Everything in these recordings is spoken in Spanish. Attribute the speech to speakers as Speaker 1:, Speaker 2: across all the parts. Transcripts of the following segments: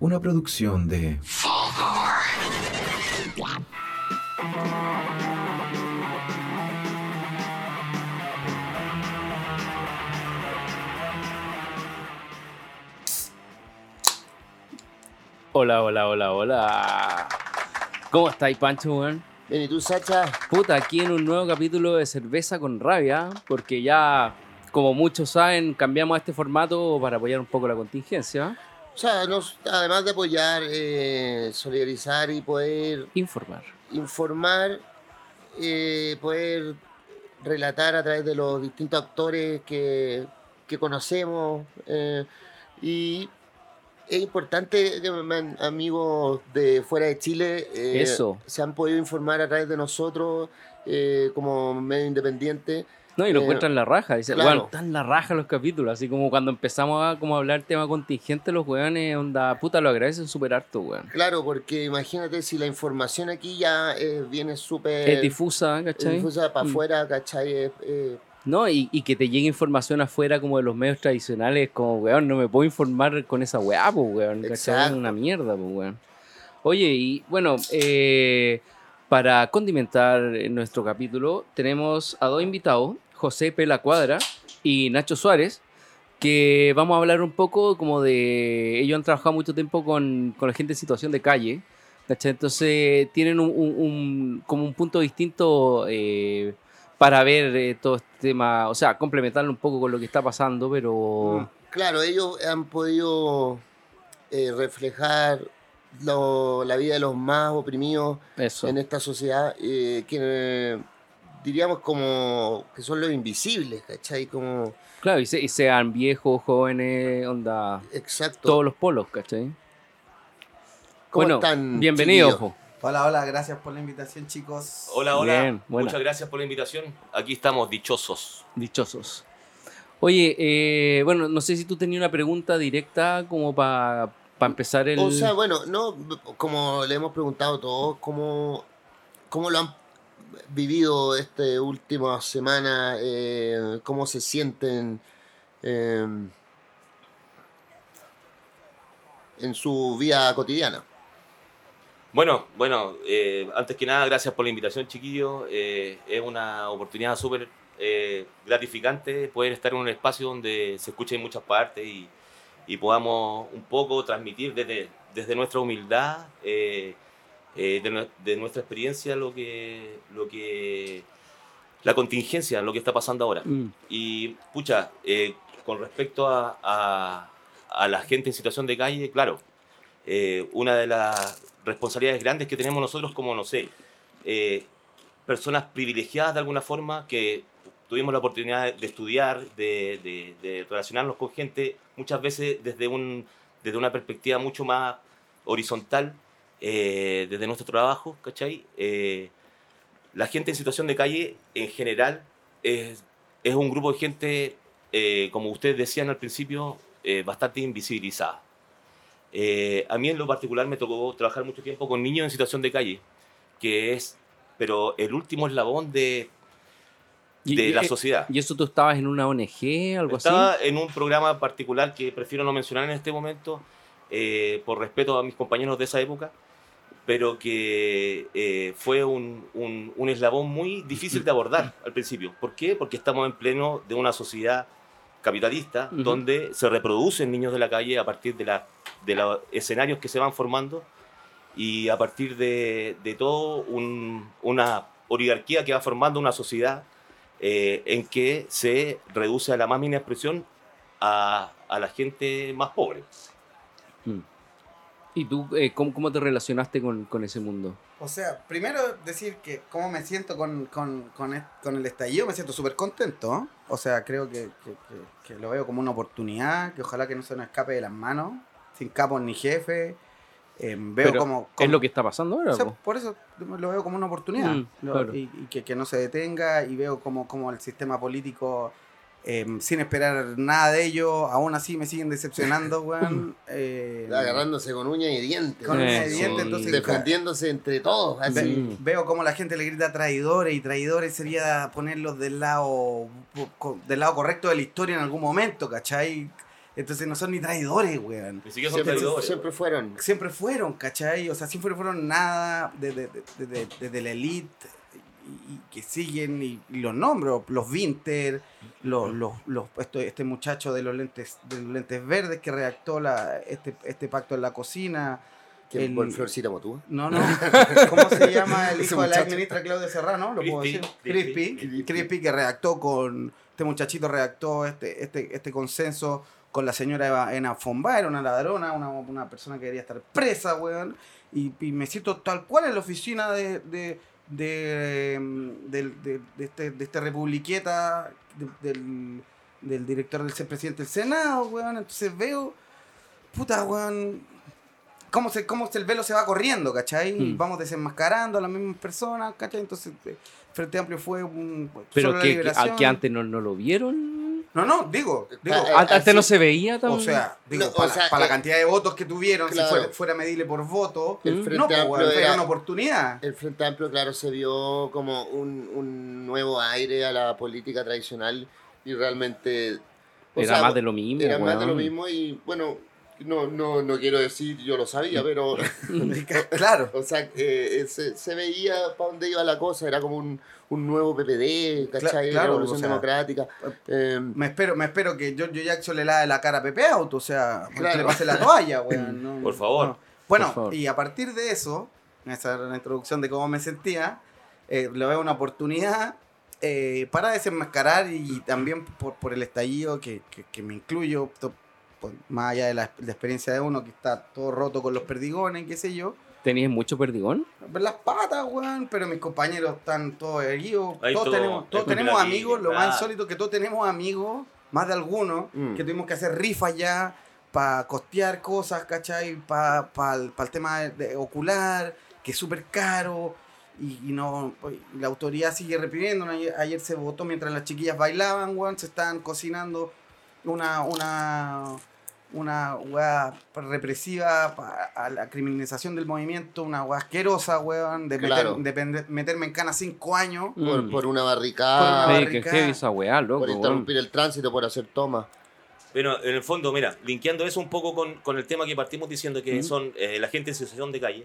Speaker 1: Una producción de...
Speaker 2: Hola, hola, hola, hola. ¿Cómo estáis, Pancho, weón?
Speaker 3: Bien, ¿y tú, Sacha?
Speaker 2: Puta, aquí en un nuevo capítulo de Cerveza con Rabia, porque ya, como muchos saben, cambiamos este formato para apoyar un poco la contingencia.
Speaker 3: O sea, nos- además de apoyar, eh, solidarizar y poder
Speaker 2: Informar.
Speaker 3: informar, eh, poder relatar a través de los distintos actores que, que conocemos. eh, y es importante que amigos de fuera de Chile
Speaker 2: Eso.
Speaker 3: se han podido informar a través de nosotros como medio independiente.
Speaker 2: No, y lo
Speaker 3: Eh,
Speaker 2: encuentran la raja. Dice,
Speaker 3: claro.
Speaker 2: weón, están la raja los capítulos. Así como cuando empezamos a como hablar tema contingente, los weones, onda, puta, lo agradecen súper harto, weón.
Speaker 3: Claro, porque imagínate si la información aquí ya eh, viene súper
Speaker 2: Es difusa,
Speaker 3: es
Speaker 2: ¿cachai?
Speaker 3: difusa para
Speaker 2: Mm.
Speaker 3: afuera, ¿cachai? Eh, eh,
Speaker 2: No, y, y que te llegue información afuera como de los medios tradicionales, como, weón, no me puedo informar con esa weá, pues, weón. ¿cachai? Es una mierda, pues, weón. Oye, y bueno, eh, para condimentar nuestro capítulo, tenemos a dos invitados, José Pela Cuadra y Nacho Suárez, que vamos a hablar un poco como de... Ellos han trabajado mucho tiempo con, con la gente en situación de calle, ¿cachai? Entonces tienen un, un- un- como un punto distinto eh, para ver eh, todo este tema, o sea, complementarlo un poco con lo que está pasando, pero...
Speaker 3: claro, ellos han podido eh, reflejar lo- la vida de los más oprimidos
Speaker 2: Eso.
Speaker 3: en esta sociedad, que diríamos como que son los invisibles, ¿cachai? Como,
Speaker 2: Claro, y, se- y sean viejos, jóvenes, onda...
Speaker 3: exacto.
Speaker 2: Todos los polos, ¿cachai?
Speaker 3: ¿Cómo
Speaker 2: bueno,
Speaker 3: están,
Speaker 2: bienvenido,
Speaker 3: chiquillos?
Speaker 2: ojo.
Speaker 4: Hola, hola, gracias por la invitación, chicos.
Speaker 5: Hola, hola.
Speaker 2: Bien, buena.
Speaker 5: Muchas gracias por la invitación. Aquí estamos dichosos.
Speaker 2: Dichosos. Oye, eh, bueno, no sé si tú tenías una pregunta directa como para empezar el...
Speaker 3: O sea, bueno, no, como le hemos preguntado a todos, ¿cómo, cómo lo han vivido esta última semana? eh, ¿Cómo se sienten eh, en su vida cotidiana?
Speaker 5: Bueno, bueno, eh, antes que nada, gracias por la invitación, chiquillos. Eh, es una oportunidad súper gratificante poder estar en un espacio donde se escucha en muchas partes y, y podamos un poco transmitir desde, desde nuestra humildad, eh, de, nue- de nuestra experiencia, lo que, lo que, la contingencia, lo que está pasando ahora.
Speaker 2: Mm,
Speaker 5: Y, pucha, eh, con respecto a, a- a la gente en situación de calle, claro, eh, una de las responsabilidades grandes que tenemos nosotros como, no sé, personas privilegiadas de alguna forma que tuvimos la oportunidad de estudiar, de, de- de relacionarnos con gente, muchas veces desde, un, desde una perspectiva mucho más horizontal, eh, desde nuestro trabajo, ¿cachai? Eh, la gente en situación de calle, en general, es, es un grupo de gente, eh, como ustedes decían al principio, eh, bastante invisibilizada. Eh, a mí en lo particular me tocó trabajar mucho tiempo con niños en situación de calle, que es, pero el último eslabón de, de
Speaker 2: y-
Speaker 5: la sociedad.
Speaker 2: ¿Y eso tú estabas en una ONG, algo
Speaker 5: Estaba
Speaker 2: así?
Speaker 5: en un programa particular que prefiero no mencionar en este momento, eh, por respeto a mis compañeros de esa época, pero que eh, fue un, un- un eslabón muy difícil de abordar al principio. ¿Por qué? Porque estamos en pleno de una sociedad capitalista
Speaker 2: Ujú.
Speaker 5: donde se reproducen niños de la calle a partir de, la, de los escenarios que se van formando y a partir de, de todo un- una oligarquía que va formando una sociedad eh, en que se reduce a la más mínima expresión a, a la gente más pobre.
Speaker 2: Mm. ¿Y tú eh, ¿cómo, cómo te relacionaste con, con ese mundo?
Speaker 4: O sea, primero decir que cómo me siento con, con, con, con el estallido, me siento súper contento. O sea, creo que, que- que- que lo veo como una oportunidad, que ojalá que no se nos escape de las manos, sin capos ni jefe. Eh, veo
Speaker 2: Pero
Speaker 4: como,
Speaker 2: ¿Es lo que está pasando ahora?
Speaker 4: o sea, por eso lo veo como una oportunidad.
Speaker 2: Mm,
Speaker 4: Lo- y, y que, que no se detenga y veo como, como el sistema político, eh, sin esperar nada de ello, aún así me siguen decepcionando, weón. eh,
Speaker 3: Agarrándose con uñas y dientes.
Speaker 4: con dientes, entonces
Speaker 3: defendiéndose entre todos. Así.
Speaker 4: Veo como la gente le grita traidores y traidores sería ponerlos del lado del lado correcto de la historia en algún momento, ¿cachai? Entonces no son ni traidores, weón.
Speaker 5: Ni siquiera son
Speaker 3: Siempre,
Speaker 5: traidores.
Speaker 3: siempre fueron.
Speaker 4: Siempre fueron, ¿cachai? O sea, siempre fueron nada desde de, de, la elite y, que siguen y, y los nombro, los Winter, los, los, los, esto- este muchacho de los lentes, de los lentes verdes que redactó la, este, este pacto en la cocina.
Speaker 3: Que
Speaker 4: El-
Speaker 3: por Florcita Motúa.
Speaker 4: No, no. ¿Cómo se llama el hijo de la ministra Claudia Serrano? ¿Lo puedo decir?
Speaker 5: Crispy.
Speaker 4: Crispy. Que redactó con. Este muchachito redactó este, este, este consenso con la señora Eva, Ena Fomba, era una ladrona, una, una persona que quería estar presa, weón. Y, y me siento tal cual en la oficina de. de de, del- de, de este, de este republiqueta de- del, del director del presidente del Senado, weón. Entonces veo, puta, weón, cómo, se, cómo el velo se va corriendo, ¿cachai?
Speaker 2: Mm.
Speaker 4: Vamos desenmascarando a las mismas personas, ¿cachai? Entonces, eh, Frente Amplio fue un...
Speaker 2: Pero que, que, que antes no, no lo vieron.
Speaker 4: No, no, digo, digo
Speaker 3: Ah,
Speaker 2: An- Antes
Speaker 3: así-
Speaker 2: no se veía tan.
Speaker 4: o sea, digo,
Speaker 3: No, o
Speaker 4: para,
Speaker 3: sea,
Speaker 4: para
Speaker 3: eh,
Speaker 4: la cantidad de votos que tuvieron,
Speaker 3: claro.
Speaker 4: si fuera, fuera medible por voto,
Speaker 3: El. Frente
Speaker 4: no, pues,
Speaker 3: Amplio
Speaker 4: weón, era
Speaker 3: era-
Speaker 4: una oportunidad.
Speaker 3: El Frente Amplio, claro, se vio como un, un nuevo aire a la política tradicional y realmente... o
Speaker 2: era
Speaker 3: sea,
Speaker 2: más de lo mismo.
Speaker 3: Era más de lo mismo y bueno, no, no, no quiero decir yo lo sabía, pero...
Speaker 4: claro.
Speaker 3: O sea, eh, se, se veía para dónde iba la cosa, era como un, un nuevo PPD, ¿cachai?
Speaker 4: claro,
Speaker 3: Revolución
Speaker 4: o sea,
Speaker 3: Democrática. Eh,
Speaker 4: Me espero, me espero que Giorgio Jackson le lave la cara a Pepe Auto, o sea,
Speaker 3: Claro.
Speaker 4: le pase la toalla, weón. no,
Speaker 5: Por favor.
Speaker 4: no. Bueno,
Speaker 2: Por favor.
Speaker 4: y a partir de eso, esa era la introducción de cómo me sentía, eh, le veo una oportunidad eh, para desenmascarar y también por, por el estallido que, que- que me incluyo, por- más allá de la, la experiencia de uno que está todo roto con los perdigones, qué sé yo.
Speaker 2: ¿Tenías mucho perdigón?
Speaker 4: Ver las patas, weón, pero mis compañeros están todos erguidos.
Speaker 5: Ahí
Speaker 4: Todos
Speaker 5: todo-
Speaker 4: tenemos, todos tenemos amigos, lo más insólito que todos tenemos amigos, más de algunos,
Speaker 3: Mm.
Speaker 4: que tuvimos que hacer rifas ya para costear cosas, ¿cachai? Para el tema de, de ocular, que es súper caro. Y, y no pues, la autoridad sigue reprimiendo. Ayer, ayer se votó mientras las chiquillas bailaban, weón, se estaban cocinando una, una, una weá represiva pa- a la criminalización del movimiento, una weá asquerosa, weón, de, meter-
Speaker 3: Claro.
Speaker 4: de pende- meterme en cana cinco años.
Speaker 3: por,
Speaker 2: Mm.
Speaker 3: por una
Speaker 4: Por
Speaker 3: barricada,
Speaker 4: una
Speaker 2: Sí, que
Speaker 4: barricada.
Speaker 2: heavy esa weá, loco.
Speaker 3: por
Speaker 2: weón.
Speaker 3: interrumpir el tránsito, por hacer tomas.
Speaker 5: Pero en el fondo, mira, linkeando eso un poco con, con el tema que partimos diciendo que son eh, la gente en situación de calle.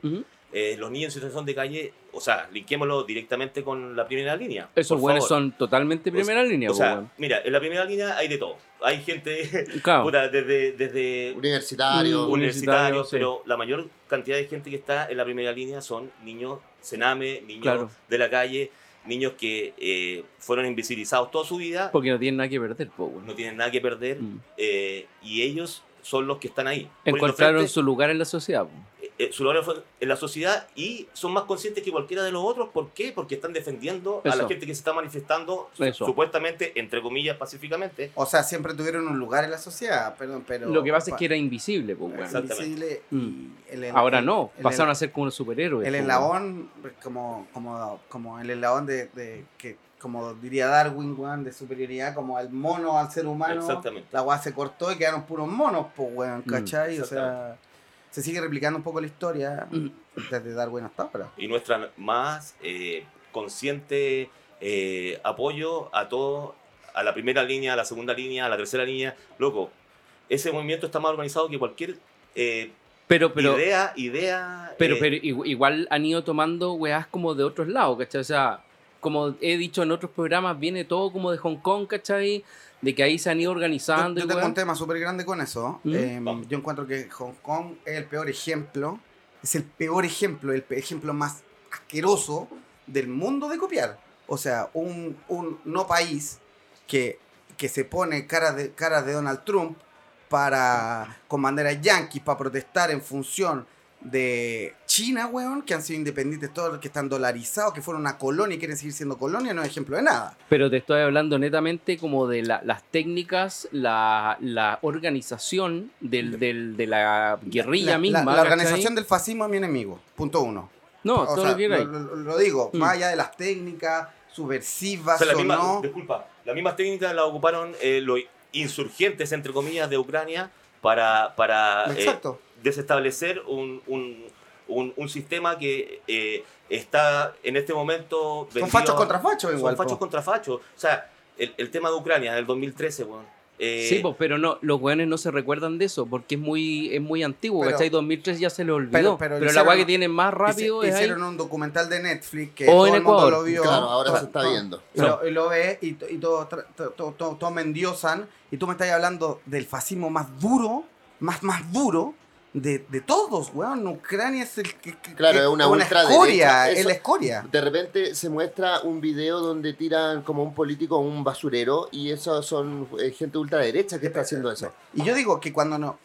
Speaker 5: Eh, los niños en situación de calle, o sea, linkémoslo directamente con la primera línea.
Speaker 2: Esos buenos son totalmente primera línea,
Speaker 5: O sea, mira, en la primera línea hay de todo. Hay gente,
Speaker 2: Claro.
Speaker 5: puta, desde, desde
Speaker 3: Universitario.
Speaker 2: Mm, universitario,
Speaker 5: universitarios,
Speaker 2: sí.
Speaker 5: pero la mayor cantidad de gente que está en la primera línea son niños cename, niños
Speaker 2: Claro.
Speaker 5: de la calle, niños que eh, fueron invisibilizados toda su vida,
Speaker 2: Porque no tienen nada que perder, po,
Speaker 5: no tienen nada que perder
Speaker 2: Mm.
Speaker 5: eh, y ellos son los que están ahí.
Speaker 2: Encontraron
Speaker 5: frente,
Speaker 2: su lugar en la sociedad. po.
Speaker 5: Eh, su lugar fue en la sociedad y son más conscientes que cualquiera de los otros. ¿Por qué? Porque están defendiendo a la gente que se está manifestando,
Speaker 2: Eso.
Speaker 5: supuestamente, entre comillas, pacíficamente.
Speaker 4: O sea, siempre tuvieron un lugar en la sociedad, perdón, pero...
Speaker 2: Lo que pasa es que era invisible, weón.
Speaker 5: Exacto.
Speaker 4: invisible
Speaker 2: Mm.
Speaker 4: y el- el-
Speaker 2: Ahora no,
Speaker 4: el-
Speaker 2: pasaron a ser como unos superhéroes.
Speaker 4: El
Speaker 2: weón.
Speaker 4: eslabón, como, como, como el eslabón de, de- que, como diría Darwin, weón, de superioridad, como el mono al ser humano.
Speaker 5: Exactamente.
Speaker 4: La weá se cortó y quedaron puros monos, pues weón,
Speaker 2: Mm,
Speaker 4: ¿cachai? o sea, se sigue replicando un poco la historia
Speaker 2: Mm.
Speaker 4: desde Darwin hasta ahora.
Speaker 5: Y nuestra más eh, consciente eh, apoyo a todo, a la primera línea, a la segunda línea, a la tercera línea. Loco, ese movimiento está más organizado que cualquier eh,
Speaker 2: Pero, pero,
Speaker 5: idea, idea.
Speaker 2: pero,
Speaker 5: eh,
Speaker 2: pero igu- igual han ido tomando weás como de otros lados, ¿cachai? O sea, como he dicho en otros programas, viene todo como de Hong Kong, ¿cachai? De que ahí se han ido
Speaker 4: Yo,
Speaker 2: organizando.
Speaker 4: yo
Speaker 2: y
Speaker 4: tengo un tema súper grande con eso.
Speaker 2: ¿Mm?
Speaker 4: Eh,
Speaker 5: Vamos.
Speaker 4: yo encuentro que Hong Kong es el peor ejemplo, es el peor ejemplo, el ejemplo más asqueroso del mundo de copiar. O sea, un, un no país que, que se pone cara de, cara de Donald Trump para, con banderas yanquis para protestar en función de China, weón, que han sido independientes todos, que están dolarizados, que fueron una colonia y quieren seguir siendo colonia, no es ejemplo de nada.
Speaker 2: Pero te estoy hablando netamente como de la- las técnicas, la, la organización del, del- de la guerrilla
Speaker 4: La- la-
Speaker 2: misma.
Speaker 4: La, organización del fascismo es mi enemigo, punto uno.
Speaker 2: No,
Speaker 4: O
Speaker 2: todo
Speaker 4: sea,
Speaker 2: lo que
Speaker 4: lo, lo- lo digo,
Speaker 2: Mm.
Speaker 4: más allá de las técnicas subversivas
Speaker 5: O sea, la
Speaker 4: o
Speaker 5: misma,
Speaker 4: no.
Speaker 5: disculpa, las mismas técnicas las ocuparon eh, los insurgentes, entre comillas, de Ucrania para, para eh,
Speaker 4: Exacto.
Speaker 5: Desestablecer un, un, un- un sistema que eh, está en este momento...
Speaker 4: Son
Speaker 5: vendido-
Speaker 4: fachos contra fachos
Speaker 5: Son
Speaker 4: igual.
Speaker 5: fachos
Speaker 4: po.
Speaker 5: contra fachos. O sea, el, el tema de Ucrania del 2013, weón, eh,
Speaker 2: Sí, pues, pero no, los weones no se recuerdan de eso porque es muy, es muy antiguo,
Speaker 4: Pero-
Speaker 2: ¿cachai? 2003 ya se le olvidó.
Speaker 4: Pero-
Speaker 2: Pero,
Speaker 4: pero
Speaker 2: la weá que tienen más rápido
Speaker 4: Hice-
Speaker 2: es ahí.
Speaker 4: hicieron un documental de Netflix que
Speaker 2: O
Speaker 4: todo
Speaker 2: en
Speaker 4: el mundo lo vio.
Speaker 3: Claro, ahora
Speaker 4: To-
Speaker 3: se está
Speaker 4: to-
Speaker 3: viendo.
Speaker 4: Y, lo, y lo ves y, y todos tra- to- to- to- todos me endiosan y tú me estás hablando del fascismo más duro, más, más duro de, de todos, weón. Ucrania es el que, que-
Speaker 3: Claro, es una ultraderecha.
Speaker 4: escoria, es
Speaker 3: Eso-
Speaker 4: la escoria.
Speaker 3: De repente se muestra un video donde tiran como un político a un basurero y esos son eh, gente ultraderecha que está haciendo eso.
Speaker 4: Y yo digo que cuando no,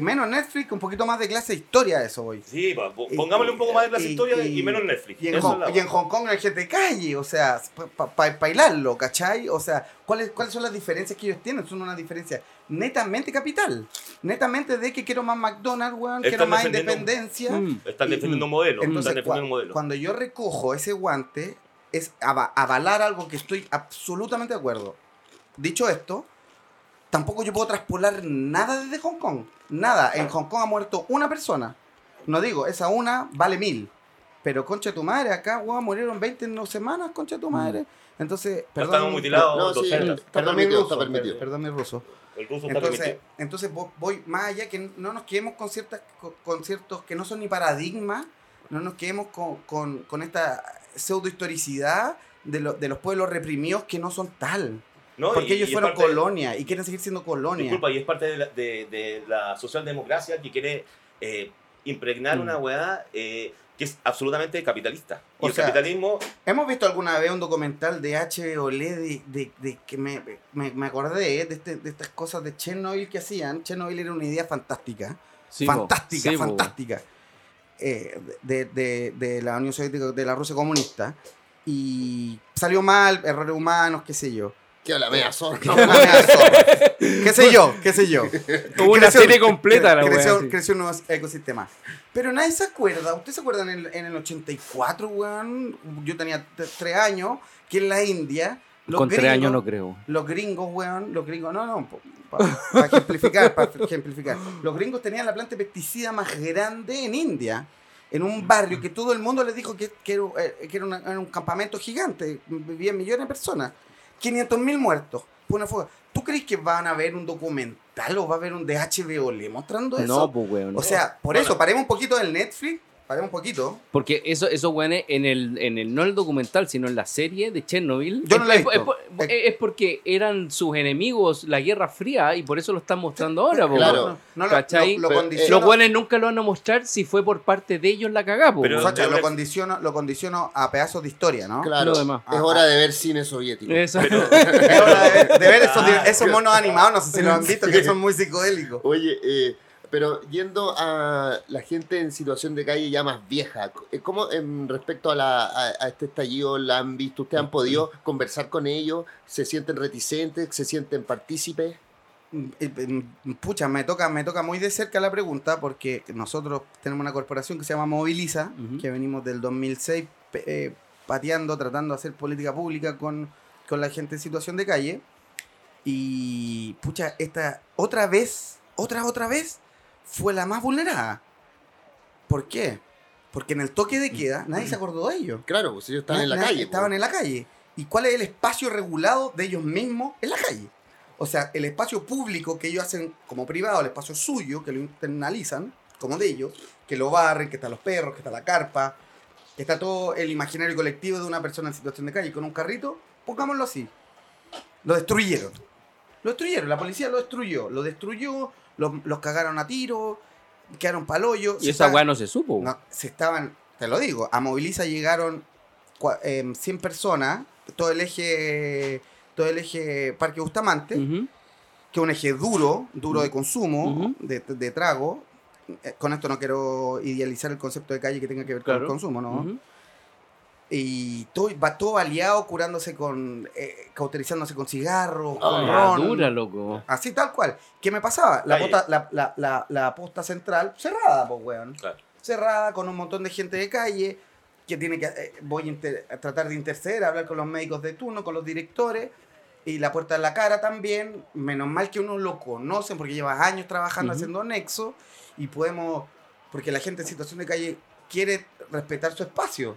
Speaker 4: menos Netflix, un poquito más de clase de historia de eso voy.
Speaker 5: Sí, pa- pongámosle un poco más de las
Speaker 4: y-
Speaker 5: historias
Speaker 4: y-
Speaker 5: y, menos Netflix.
Speaker 4: Y en,
Speaker 5: Eso
Speaker 4: Hong, y en. Hong Kong hay gente de calle, o sea, para bailarlo, ¿cachai? O sea, ¿cuáles, ¿cuáles son las diferencias que ellos tienen? Son una diferencia netamente capital. Netamente de que quiero más McDonald's, weón, quiero más independencia.
Speaker 2: Mm.
Speaker 5: Están defendiendo un modelo.
Speaker 4: Entonces,
Speaker 5: están defendiendo modelo.
Speaker 4: cuando yo recojo ese guante, es ava- avalar algo que estoy absolutamente de acuerdo. Dicho esto, tampoco yo puedo traspolar nada desde Hong Kong. Nada. En Hong Kong ha muerto una persona. No digo, esa una vale mil. Pero concha tu madre, acá, weón, murieron 20 en dos semanas, concha tu madre. Entonces, perdón.
Speaker 5: estamos mutilados
Speaker 3: No, sí,
Speaker 5: 200.
Speaker 3: está
Speaker 4: Perdón mi
Speaker 3: permitido,
Speaker 4: ruso,
Speaker 3: está permitido.
Speaker 4: perdón mi ruso.
Speaker 5: El ruso está
Speaker 4: Entonces,
Speaker 5: permitido.
Speaker 4: entonces vo- voy más allá que no nos quedemos con ciertas co- con ciertos que no son ni paradigmas, no nos quedemos con, con, con esta pseudo historicidad de, lo- de los pueblos reprimidos que no son tal.
Speaker 5: No,
Speaker 4: porque
Speaker 5: y-
Speaker 4: ellos
Speaker 5: y
Speaker 4: fueron colonia y quieren seguir siendo colonia.
Speaker 5: Disculpa, y es parte de la, de, de la socialdemocracia que quiere eh, impregnar
Speaker 2: Mm.
Speaker 5: una weá eh, que es absolutamente capitalista. Y
Speaker 4: O
Speaker 5: el
Speaker 4: sea,
Speaker 5: capitalismo,
Speaker 4: Hemos visto alguna vez un documental de HBO de, de, de que me, me, me acordé de, este- de estas cosas de Chernobyl que hacían. Chernobyl era una idea fantástica.
Speaker 2: Sí,
Speaker 4: fantástica,
Speaker 2: Sí,
Speaker 4: fantástica. eh, de, de- de la Unión Soviética, de la Rusia comunista. Y salió mal, errores humanos, qué sé yo.
Speaker 3: Que la mea zorra.
Speaker 4: Zorra. qué sé yo, qué sé yo.
Speaker 2: Hubo una serie completa la
Speaker 4: creció,
Speaker 2: sí.
Speaker 4: creció un nuevo ecosistema. Pero nadie se acuerda. ¿Ustedes se acuerdan en el, en el 84, weón? Yo tenía tres años, que en la India. los
Speaker 2: Con tres
Speaker 4: gringos-
Speaker 2: años no creo.
Speaker 4: los gringos, weón, los gringos, no, no, para ejemplificar, para ejemplificar. Los gringos tenían la planta de pesticida más grande en India, en un barrio que todo el mundo les dijo que, que era, eh, que era una- era un campamento gigante, vivían millones de personas, 500 mil muertos, fue una fuga. ¿Tú crees que van a ver un documental o va a haber un de HBO le mostrando eso?
Speaker 2: No, pues weón.
Speaker 4: o sea, por eso, paremos un poquito del Netflix, paremos un poquito.
Speaker 2: Porque eso, esos weones en el, en el, no el documental, sino en la serie de Chernobyl.
Speaker 4: Yo no
Speaker 2: es,
Speaker 4: la he visto.
Speaker 2: es- es- es porque eran sus enemigos la Guerra Fría y por eso lo están mostrando ahora, po,
Speaker 3: Claro.
Speaker 4: No, lo,
Speaker 2: ¿Cachai?
Speaker 4: lo, lo
Speaker 3: Pero, eh,
Speaker 4: condiciono-
Speaker 2: Los weones nunca lo van a mostrar si fue por parte de ellos la cagá, po,
Speaker 5: Pero-.
Speaker 4: Sacha, lo condiciono, lo condiciono a pedazos de historia, ¿no?
Speaker 3: Claro,
Speaker 2: demás.
Speaker 3: es hora de ver cine soviético.
Speaker 2: Eso.
Speaker 4: Es hora de ver, de ver esos, esos monos animados, no sé si lo han visto, que son muy psicodélicos.
Speaker 3: Oye, eh, pero yendo a la gente en situación de calle ya más vieja, eh, ¿cómo en respecto a, la, a, a este estallido la han visto? ¿Ustedes han podido conversar con ellos? ¿Se sienten reticentes? ¿Se sienten partícipes?
Speaker 4: Eh, Pucha, me toca, me toca muy de cerca la pregunta porque nosotros tenemos una corporación que se llama Moviliza, que venimos del 2006 pe- eh, pateando, tratando de hacer política pública con, con la gente en situación de calle. Y, pucha, esta otra vez, otra, otra vez, fue la más vulnerada. ¿Por qué? Porque en el toque de queda nadie se acordó de ellos.
Speaker 3: Claro, pues ellos
Speaker 4: Na-
Speaker 3: en la calle.
Speaker 4: Estaban
Speaker 3: pues.
Speaker 4: en la calle. ¿Y cuál es el espacio regulado de ellos mismos en la calle? O sea, el espacio público que ellos hacen como privado, el espacio suyo, que lo internalizan como de ellos, que lo barren, que están los perros, que está la carpa, que está todo el imaginario colectivo de una persona en situación de calle con un carrito, pongámoslo así. Lo destruyeron. Lo destruyeron, la policía lo destruyó. Lo destruyó, los, los cagaron a tiro, quedaron palollos.
Speaker 2: Y esa weá no se supo.
Speaker 4: No, se estaban, te lo digo, a Moviliza llegaron em, 100 personas, todo el eje todo el eje Parque Bustamante, que es un eje duro, duro de consumo, de, de trago. Eh, Con esto no quiero idealizar el concepto de calle que tenga que ver con el consumo, ¿no? Y todo, va todo aliado, curándose con, eh, cauterizándose con cigarros,
Speaker 3: Ah,
Speaker 4: con ron.
Speaker 2: dura, loco.
Speaker 4: Así tal cual. ¿Qué me pasaba? La, posta, la, la, la, la posta central cerrada, pues, weón.
Speaker 5: Claro.
Speaker 4: Cerrada, con un montón de gente de calle, que tiene que... eh, voy a, inter- a tratar de interceder, a hablar con los médicos de turno, con los directores, y la puerta en la cara también. Menos mal que uno lo conocen, porque lleva años trabajando haciendo nexo, y podemos... Porque la gente en situación de calle quiere respetar su espacio.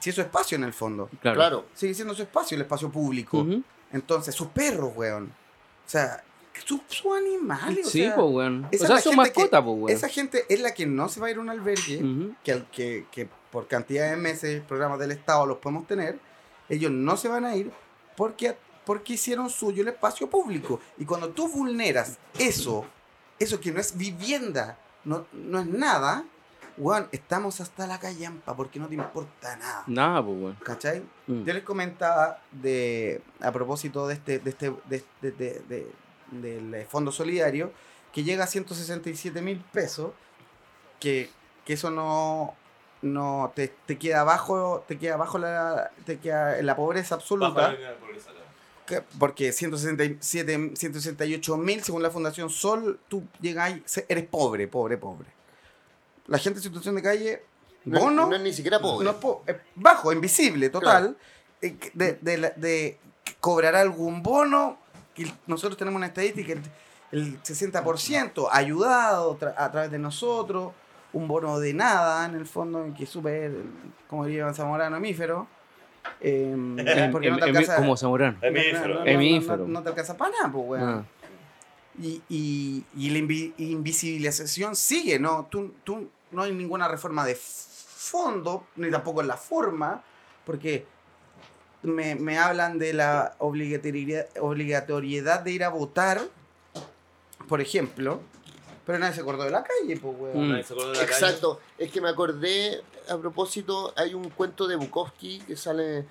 Speaker 4: Si es su espacio en el fondo.
Speaker 2: Claro.
Speaker 3: Claro.
Speaker 4: Sigue siendo su espacio, el espacio público.
Speaker 2: Ujú.
Speaker 4: Entonces, sus perros, weón. sea, sus sus animales. o
Speaker 2: Sí,
Speaker 4: sea,
Speaker 2: pues, weón. O
Speaker 4: esa
Speaker 2: sea,
Speaker 4: es
Speaker 2: son
Speaker 4: gente que-
Speaker 2: pues, weón.
Speaker 4: Esa gente es la que no se va a ir a un albergue,
Speaker 2: Ujú.
Speaker 4: que, al- que, que por cantidad de meses, programas del Estado los podemos tener. Ellos no se van a ir porque, porque hicieron suyo el espacio público. Y cuando tú vulneras eso, eso que no es vivienda, no, no es nada, weón, estamos hasta la callampa porque no te importa nada.
Speaker 2: Nada, pues, weón.
Speaker 4: ¿Cachai?
Speaker 2: Mm.
Speaker 4: Yo les comentaba de, a propósito de este, de este, de, de- de- de- del eh, Fondo Solidario, que llega a 167 mil pesos, que, que eso no, no te, te queda abajo, te queda abajo la, te queda en la pobreza absoluta.
Speaker 5: Bajo la línea de pobreza, claro.
Speaker 4: que- porque 167, 168 mil, según la Fundación Sol, tú llegas eres pobre, pobre, pobre. La gente en situación de calle,
Speaker 3: No,
Speaker 4: bono,
Speaker 3: no es ni siquiera pobre.
Speaker 4: no es po- es bajo, invisible, total. eh, De, de, la- de cobrará algún bono. nosotros tenemos una estadística, el, el 60% ayudado tra- a través de nosotros. Un bono de nada, en el fondo, que es súper, como diría Zamorano, hemífero. eh, porque no te alcanza-
Speaker 2: como Zamorano.
Speaker 5: Hemífero.
Speaker 4: no, no, no,
Speaker 2: Hemífero.
Speaker 4: no- no te alcanza para nada, pues, weón.
Speaker 2: Ah.
Speaker 4: Y, y, y la invi- invisibilización sigue, ¿no? Tú, tú, no hay ninguna reforma de fondo, ni tampoco en la forma, porque me, me hablan de la obligatoriedad, obligatoriedad de ir a votar, por ejemplo, pero nadie se acordó de la calle, pues, weón.
Speaker 2: Mm.
Speaker 5: Nadie se acuerda de la calle.
Speaker 3: Exacto. Es que me acordé, a propósito, hay un cuento de Bukowski que sale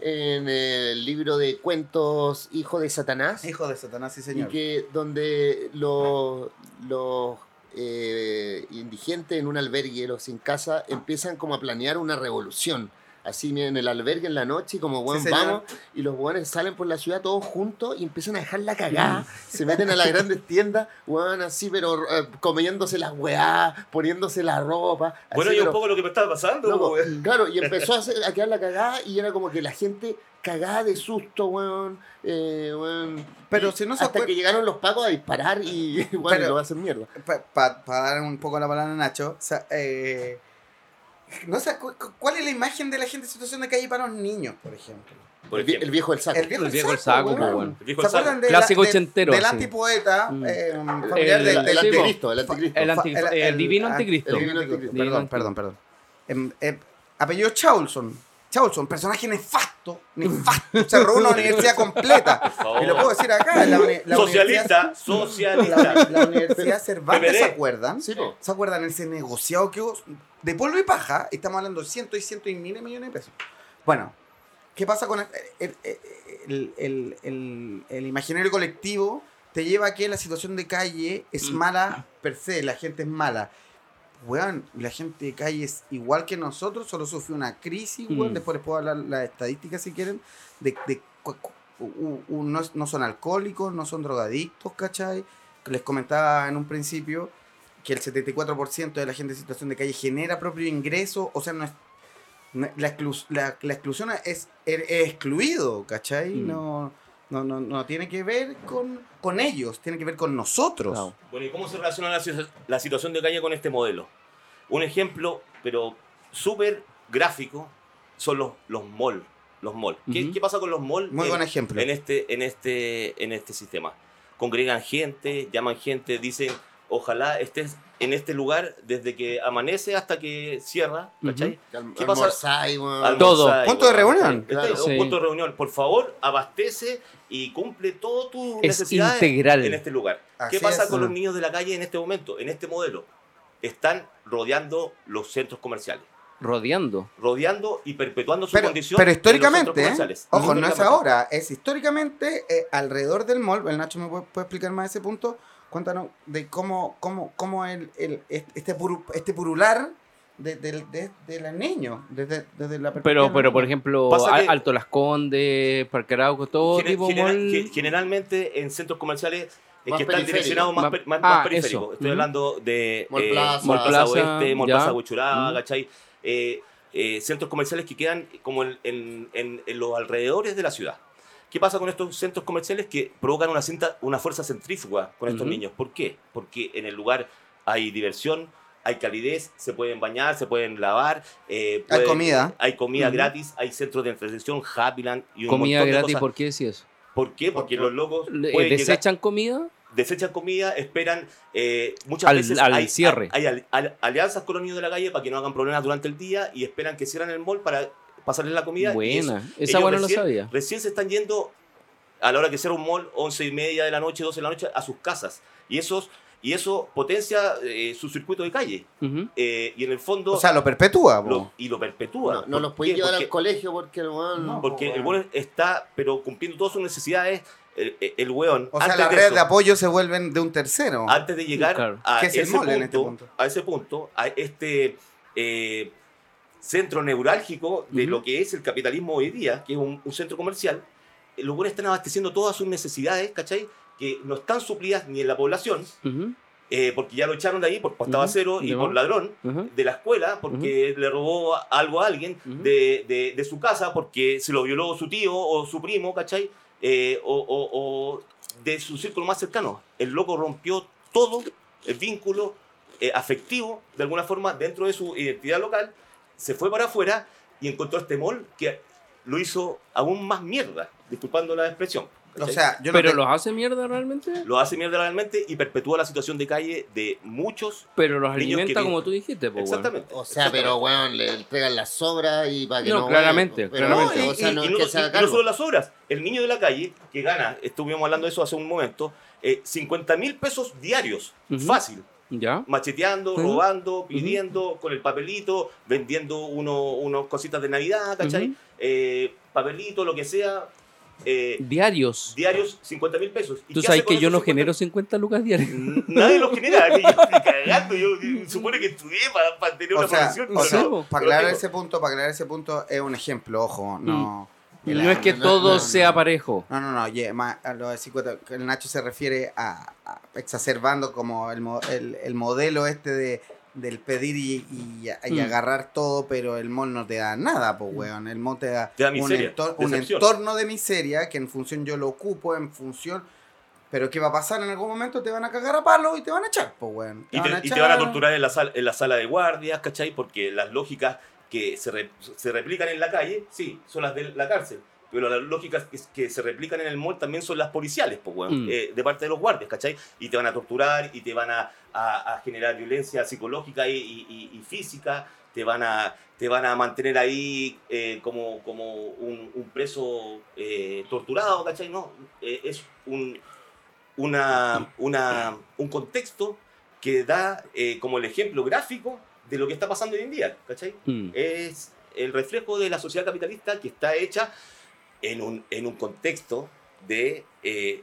Speaker 3: en el libro de cuentos Hijo de Satanás.
Speaker 4: Hijo de Satanás, sí,
Speaker 3: y
Speaker 4: señor.
Speaker 3: que donde los, los eh, indigentes en un albergue, los sin casa, empiezan como a planear una revolución. Así en el albergue en la noche, y como bueno,
Speaker 4: Sí,
Speaker 3: vamos, y los buenos salen por la ciudad todos juntos y empiezan a dejar la cagada. se meten a las grandes tiendas, weón, así, pero eh, comiéndose las weá, poniéndose la ropa.
Speaker 5: Bueno, y un
Speaker 3: pero-
Speaker 5: poco lo que me estaba pasando,
Speaker 3: Loco,
Speaker 5: weón.
Speaker 3: claro, y empezó a, hacer- a quedar la cagada y era como que la gente cagada de susto, weón. eh, weón.
Speaker 4: Pero
Speaker 3: Y
Speaker 4: si no se
Speaker 3: Hasta
Speaker 4: acuer-
Speaker 3: que llegaron los pacos a disparar y bueno,
Speaker 4: Pero-
Speaker 3: lo va a hacer mierda.
Speaker 4: Para dar un poco la palabra a Nacho, o sea, eh, no sé, cu- cu- ¿cuál es la imagen de la gente en situación de calle para los niños, por ejemplo?
Speaker 5: Por
Speaker 3: el, vie-
Speaker 5: ejemplo.
Speaker 3: el viejo del saco.
Speaker 4: El viejo,
Speaker 2: El viejo
Speaker 4: el
Speaker 2: saco,
Speaker 4: weón.
Speaker 2: bueno.
Speaker 5: El viejo
Speaker 4: ¿Se
Speaker 5: saco.
Speaker 4: acuerdan de
Speaker 2: Clásico
Speaker 4: la- de-
Speaker 2: ochentero,
Speaker 4: del
Speaker 2: sí.
Speaker 4: antipoeta
Speaker 2: Mm.
Speaker 4: eh,
Speaker 3: El,
Speaker 4: familiar de,
Speaker 3: el
Speaker 4: de
Speaker 2: sí,
Speaker 3: anticristo, el anticristo.
Speaker 2: El, anti-
Speaker 4: Fa- el-
Speaker 2: el
Speaker 4: el-
Speaker 2: divino anticristo.
Speaker 3: el divino anticristo.
Speaker 4: Perdón, perdón, perdón. Em, em, apellido Chaulson. Chaulson, personaje nefasto, nefasto. Se robó una universidad completa. Y lo puedo decir acá. La, la
Speaker 5: Socialista, socialista.
Speaker 4: La, la Universidad Cervantes. ¿se acuerdan?
Speaker 3: Sí, po.
Speaker 4: ¿Se acuerdan ese negociado que hubo de polvo y paja? Estamos hablando de cientos y cientos y miles de millones de pesos. Bueno, ¿qué pasa con el, el- el- el- el- el imaginario colectivo? Te lleva a que la situación de calle es
Speaker 2: Mm.
Speaker 4: mala per se, la gente es mala. Weón, la gente de calle es igual que nosotros, solo sufrió una crisis, weón.
Speaker 2: Mm.
Speaker 4: Después les puedo hablar las estadísticas si quieren. De, de u- u- no, no son alcohólicos, no son drogadictos, ¿cachai? Les comentaba en un principio que el 74% de la gente en situación de calle genera propio ingreso, o sea, no es, no- la, exclu- la- la exclusión es, es excluido, ¿cachai?
Speaker 2: Mm.
Speaker 4: No, no, no, no tiene que ver con, con ellos, tiene que ver con nosotros.
Speaker 2: Claro.
Speaker 5: Bueno, ¿y cómo se relaciona la, situ- la situación de calle con este modelo? Un ejemplo, pero súper gráfico, son los, los malls. Los mall. ¿Qué, qué pasa con los malls
Speaker 4: Muy
Speaker 5: en,
Speaker 4: buen ejemplo.
Speaker 5: en este, en, este, en este sistema? Congregan gente, llaman gente, dicen, ojalá estés en este lugar desde que amanece hasta que cierra, ¿cachai?
Speaker 3: Al-
Speaker 5: ¿Qué pasa? Almorzar,
Speaker 2: Todo.
Speaker 4: Punto de reunión.
Speaker 5: Este
Speaker 3: Claro.
Speaker 5: es un
Speaker 2: Sí.
Speaker 5: punto de reunión. Por favor, abastece y cumple todas tus
Speaker 2: Es
Speaker 5: necesidades
Speaker 2: integral.
Speaker 5: en este lugar.
Speaker 4: Así
Speaker 5: ¿Qué pasa
Speaker 4: es.
Speaker 5: con los niños de la calle en este momento, en este modelo? Están rodeando los centros comerciales,
Speaker 2: Rodeando.
Speaker 5: rodeando y perpetuando su
Speaker 4: Pero,
Speaker 5: condición.
Speaker 4: pero
Speaker 5: en los
Speaker 4: históricamente, ¿eh?
Speaker 5: comerciales.
Speaker 4: ojo, no es
Speaker 5: Históricamente.
Speaker 4: ahora, es históricamente eh, alrededor del mall. El Nacho me puede, puede explicar más ese punto. Cuéntanos de cómo, cómo, cómo el, el- este, puru- este purular de, de, de, de los niños, desde, desde la perspectiva
Speaker 2: Pero, pero por ejemplo, Al- Alto Las Condes, Parque Arauco, todo
Speaker 5: Gener-
Speaker 2: tipo
Speaker 5: genera-
Speaker 2: mall.
Speaker 5: ge- generalmente en centros comerciales
Speaker 3: Más
Speaker 5: que están
Speaker 3: periféricos.
Speaker 5: direccionados más,
Speaker 2: Más-
Speaker 5: per- más-
Speaker 2: ah,
Speaker 5: más periféricos.
Speaker 2: eso.
Speaker 5: Estoy hablando de
Speaker 3: Mall
Speaker 5: eh,
Speaker 3: Plaza.
Speaker 5: Mall Plaza
Speaker 2: Mall Plaza,
Speaker 5: Oeste, Mall
Speaker 2: ya.
Speaker 5: Plaza. ¿cachai? Eh, eh, centros comerciales que quedan como en, en- en- en los alrededores de la ciudad. ¿Qué pasa con estos centros comerciales que provocan una, cinta- una fuerza centrífuga con estos niños? ¿Por qué? Porque en el lugar hay diversión, hay calidez, se pueden bañar, se pueden lavar. eh,
Speaker 4: Hay comida.
Speaker 5: Hay comida gratis, hay centros de entretención, Happyland y un
Speaker 2: Comida
Speaker 5: montón de
Speaker 2: gratis,
Speaker 5: cosas.
Speaker 2: ¿por qué decís eso?
Speaker 5: ¿Por qué? Porque los locos llegar-
Speaker 2: ¿Desechan comida?
Speaker 5: desechan comida, esperan. eh, muchas
Speaker 2: Al-
Speaker 5: veces
Speaker 2: al
Speaker 5: hay,
Speaker 2: cierre.
Speaker 5: hay- hay al- al- alianzas con los niños de la calle para que no hagan problemas durante el día y esperan que cierren el mall para pasarles la comida. y eso-
Speaker 2: Buena. Esa
Speaker 5: ellos
Speaker 2: buena no lo
Speaker 5: recién-
Speaker 2: sabía.
Speaker 5: Recién se están yendo a la hora que cierra un mall, 11 y media de la noche, 12 de la noche, a sus casas. Y, esos, y eso potencia eh, su circuito de calle. Eh, y en el fondo.
Speaker 4: O sea, lo perpetúa,
Speaker 5: lo- y lo perpetúa.
Speaker 3: No, no
Speaker 5: ¿Por
Speaker 3: los
Speaker 5: qué?
Speaker 3: llevar
Speaker 5: Porque-
Speaker 3: al colegio porque el weón.
Speaker 4: No.
Speaker 5: Porque
Speaker 4: po,
Speaker 5: el
Speaker 4: weón.
Speaker 5: está, pero cumpliendo todas sus necesidades, el, weón.
Speaker 4: O sea, las
Speaker 5: de
Speaker 4: redes
Speaker 5: eso,
Speaker 4: de apoyo se vuelven de un tercero.
Speaker 5: antes de llegar
Speaker 2: Claro.
Speaker 5: a,
Speaker 4: ¿Qué es el
Speaker 5: ese
Speaker 4: mall
Speaker 5: punto,
Speaker 4: en este punto?
Speaker 5: a ese punto, a este eh, centro neurálgico de
Speaker 2: Ujú.
Speaker 5: lo que es el capitalismo hoy día, que es un, un centro comercial, eh, los buenos están abasteciendo todas sus necesidades, ¿cachai? Que no están suplidas ni en la población,
Speaker 2: Ujú.
Speaker 5: eh, porque ya lo echaron de ahí por pastaba
Speaker 2: Ujú.
Speaker 5: cero y
Speaker 2: Ya.
Speaker 5: por ladrón, de la escuela porque le robó algo a alguien, de, de- de su casa porque se lo violó su tío o su primo, ¿cachai? Eh, o, o- o de su círculo más cercano. El loco rompió todo el vínculo eh, afectivo, de alguna forma, dentro de su identidad local, se fue para afuera y encontró este mall que lo hizo aún más mierda, disculpando la expresión.
Speaker 4: O sea, yo no
Speaker 2: ¿Pero
Speaker 4: te-
Speaker 2: los hace mierda realmente?
Speaker 5: lo hace mierda realmente y perpetúa la situación de calle de muchos.
Speaker 2: Pero los
Speaker 5: Niños
Speaker 2: alimenta
Speaker 5: que-
Speaker 2: como tú dijiste, pues.
Speaker 5: Exactamente.
Speaker 3: O sea, pero weón, le entregan las sobras y para que
Speaker 2: No,
Speaker 3: no.
Speaker 2: claramente,
Speaker 3: pero,
Speaker 2: claramente.
Speaker 3: O sea, no
Speaker 5: y, no, y- y solo las obras. El niño de la calle, que gana, estuvimos hablando de eso hace un momento, eh, 50 mil pesos diarios. Fácil.
Speaker 2: ¿Ya?
Speaker 5: Macheteando,
Speaker 2: Ujú.
Speaker 5: robando, pidiendo, con el papelito, vendiendo uno, unos cositas de Navidad, ¿cachai?
Speaker 2: Ujú.
Speaker 5: Eh, papelito, lo que sea. eh,
Speaker 2: Diarios.
Speaker 5: diarios, 50 mil pesos. ¿Y
Speaker 2: Tú sabes que yo no
Speaker 5: 50?
Speaker 2: genero 50 lucas diarias.
Speaker 5: Nadie los genera, yo estoy cagando, yo, yo supone que estudié para, tener
Speaker 4: O
Speaker 5: una
Speaker 4: sea,
Speaker 5: profesión.
Speaker 4: o sea,
Speaker 5: no,
Speaker 4: para aclarar ese punto, para aclarar ese punto es un ejemplo, ojo, no.
Speaker 2: No es que
Speaker 3: no,
Speaker 2: todo
Speaker 3: no,
Speaker 2: sea parejo.
Speaker 4: No, no, no, ye- ma- a lo de 50, que el Nacho se refiere a, a exacerbando como el, el, el modelo este de del pedir y, y- y
Speaker 2: Mm.
Speaker 4: agarrar todo, pero el mall no te da nada, pues, weón. El mall te da,
Speaker 5: Te da
Speaker 4: un,
Speaker 5: miseria,
Speaker 4: entor- un entorno de miseria que en función yo lo ocupo, en función... Pero ¿qué va a pasar? En algún momento te van a cagar a palo y te van a echar, pues, weón.
Speaker 5: Y te, y te van a torturar en la, sala, en la sala de guardias, ¿cachai? Porque las lógicas que se, re- se replican en la calle, sí, son las de la cárcel. Pero las lógicas que, que se replican en el mall también son las policiales, pues, weón,
Speaker 2: Mm.
Speaker 5: eh, de parte de los guardias, ¿cachai? Y te van a torturar y te van a, a- a generar violencia psicológica y, y- y- y física, te van a, te van a mantener ahí eh, como, como un, un preso eh, torturado, ¿cachai? No, es un, una, una, un contexto que da como el ejemplo gráfico de lo que está pasando hoy en día, ¿cachai?
Speaker 2: Mm.
Speaker 5: Es el reflejo de la sociedad capitalista que está hecha en un, en un contexto de eh,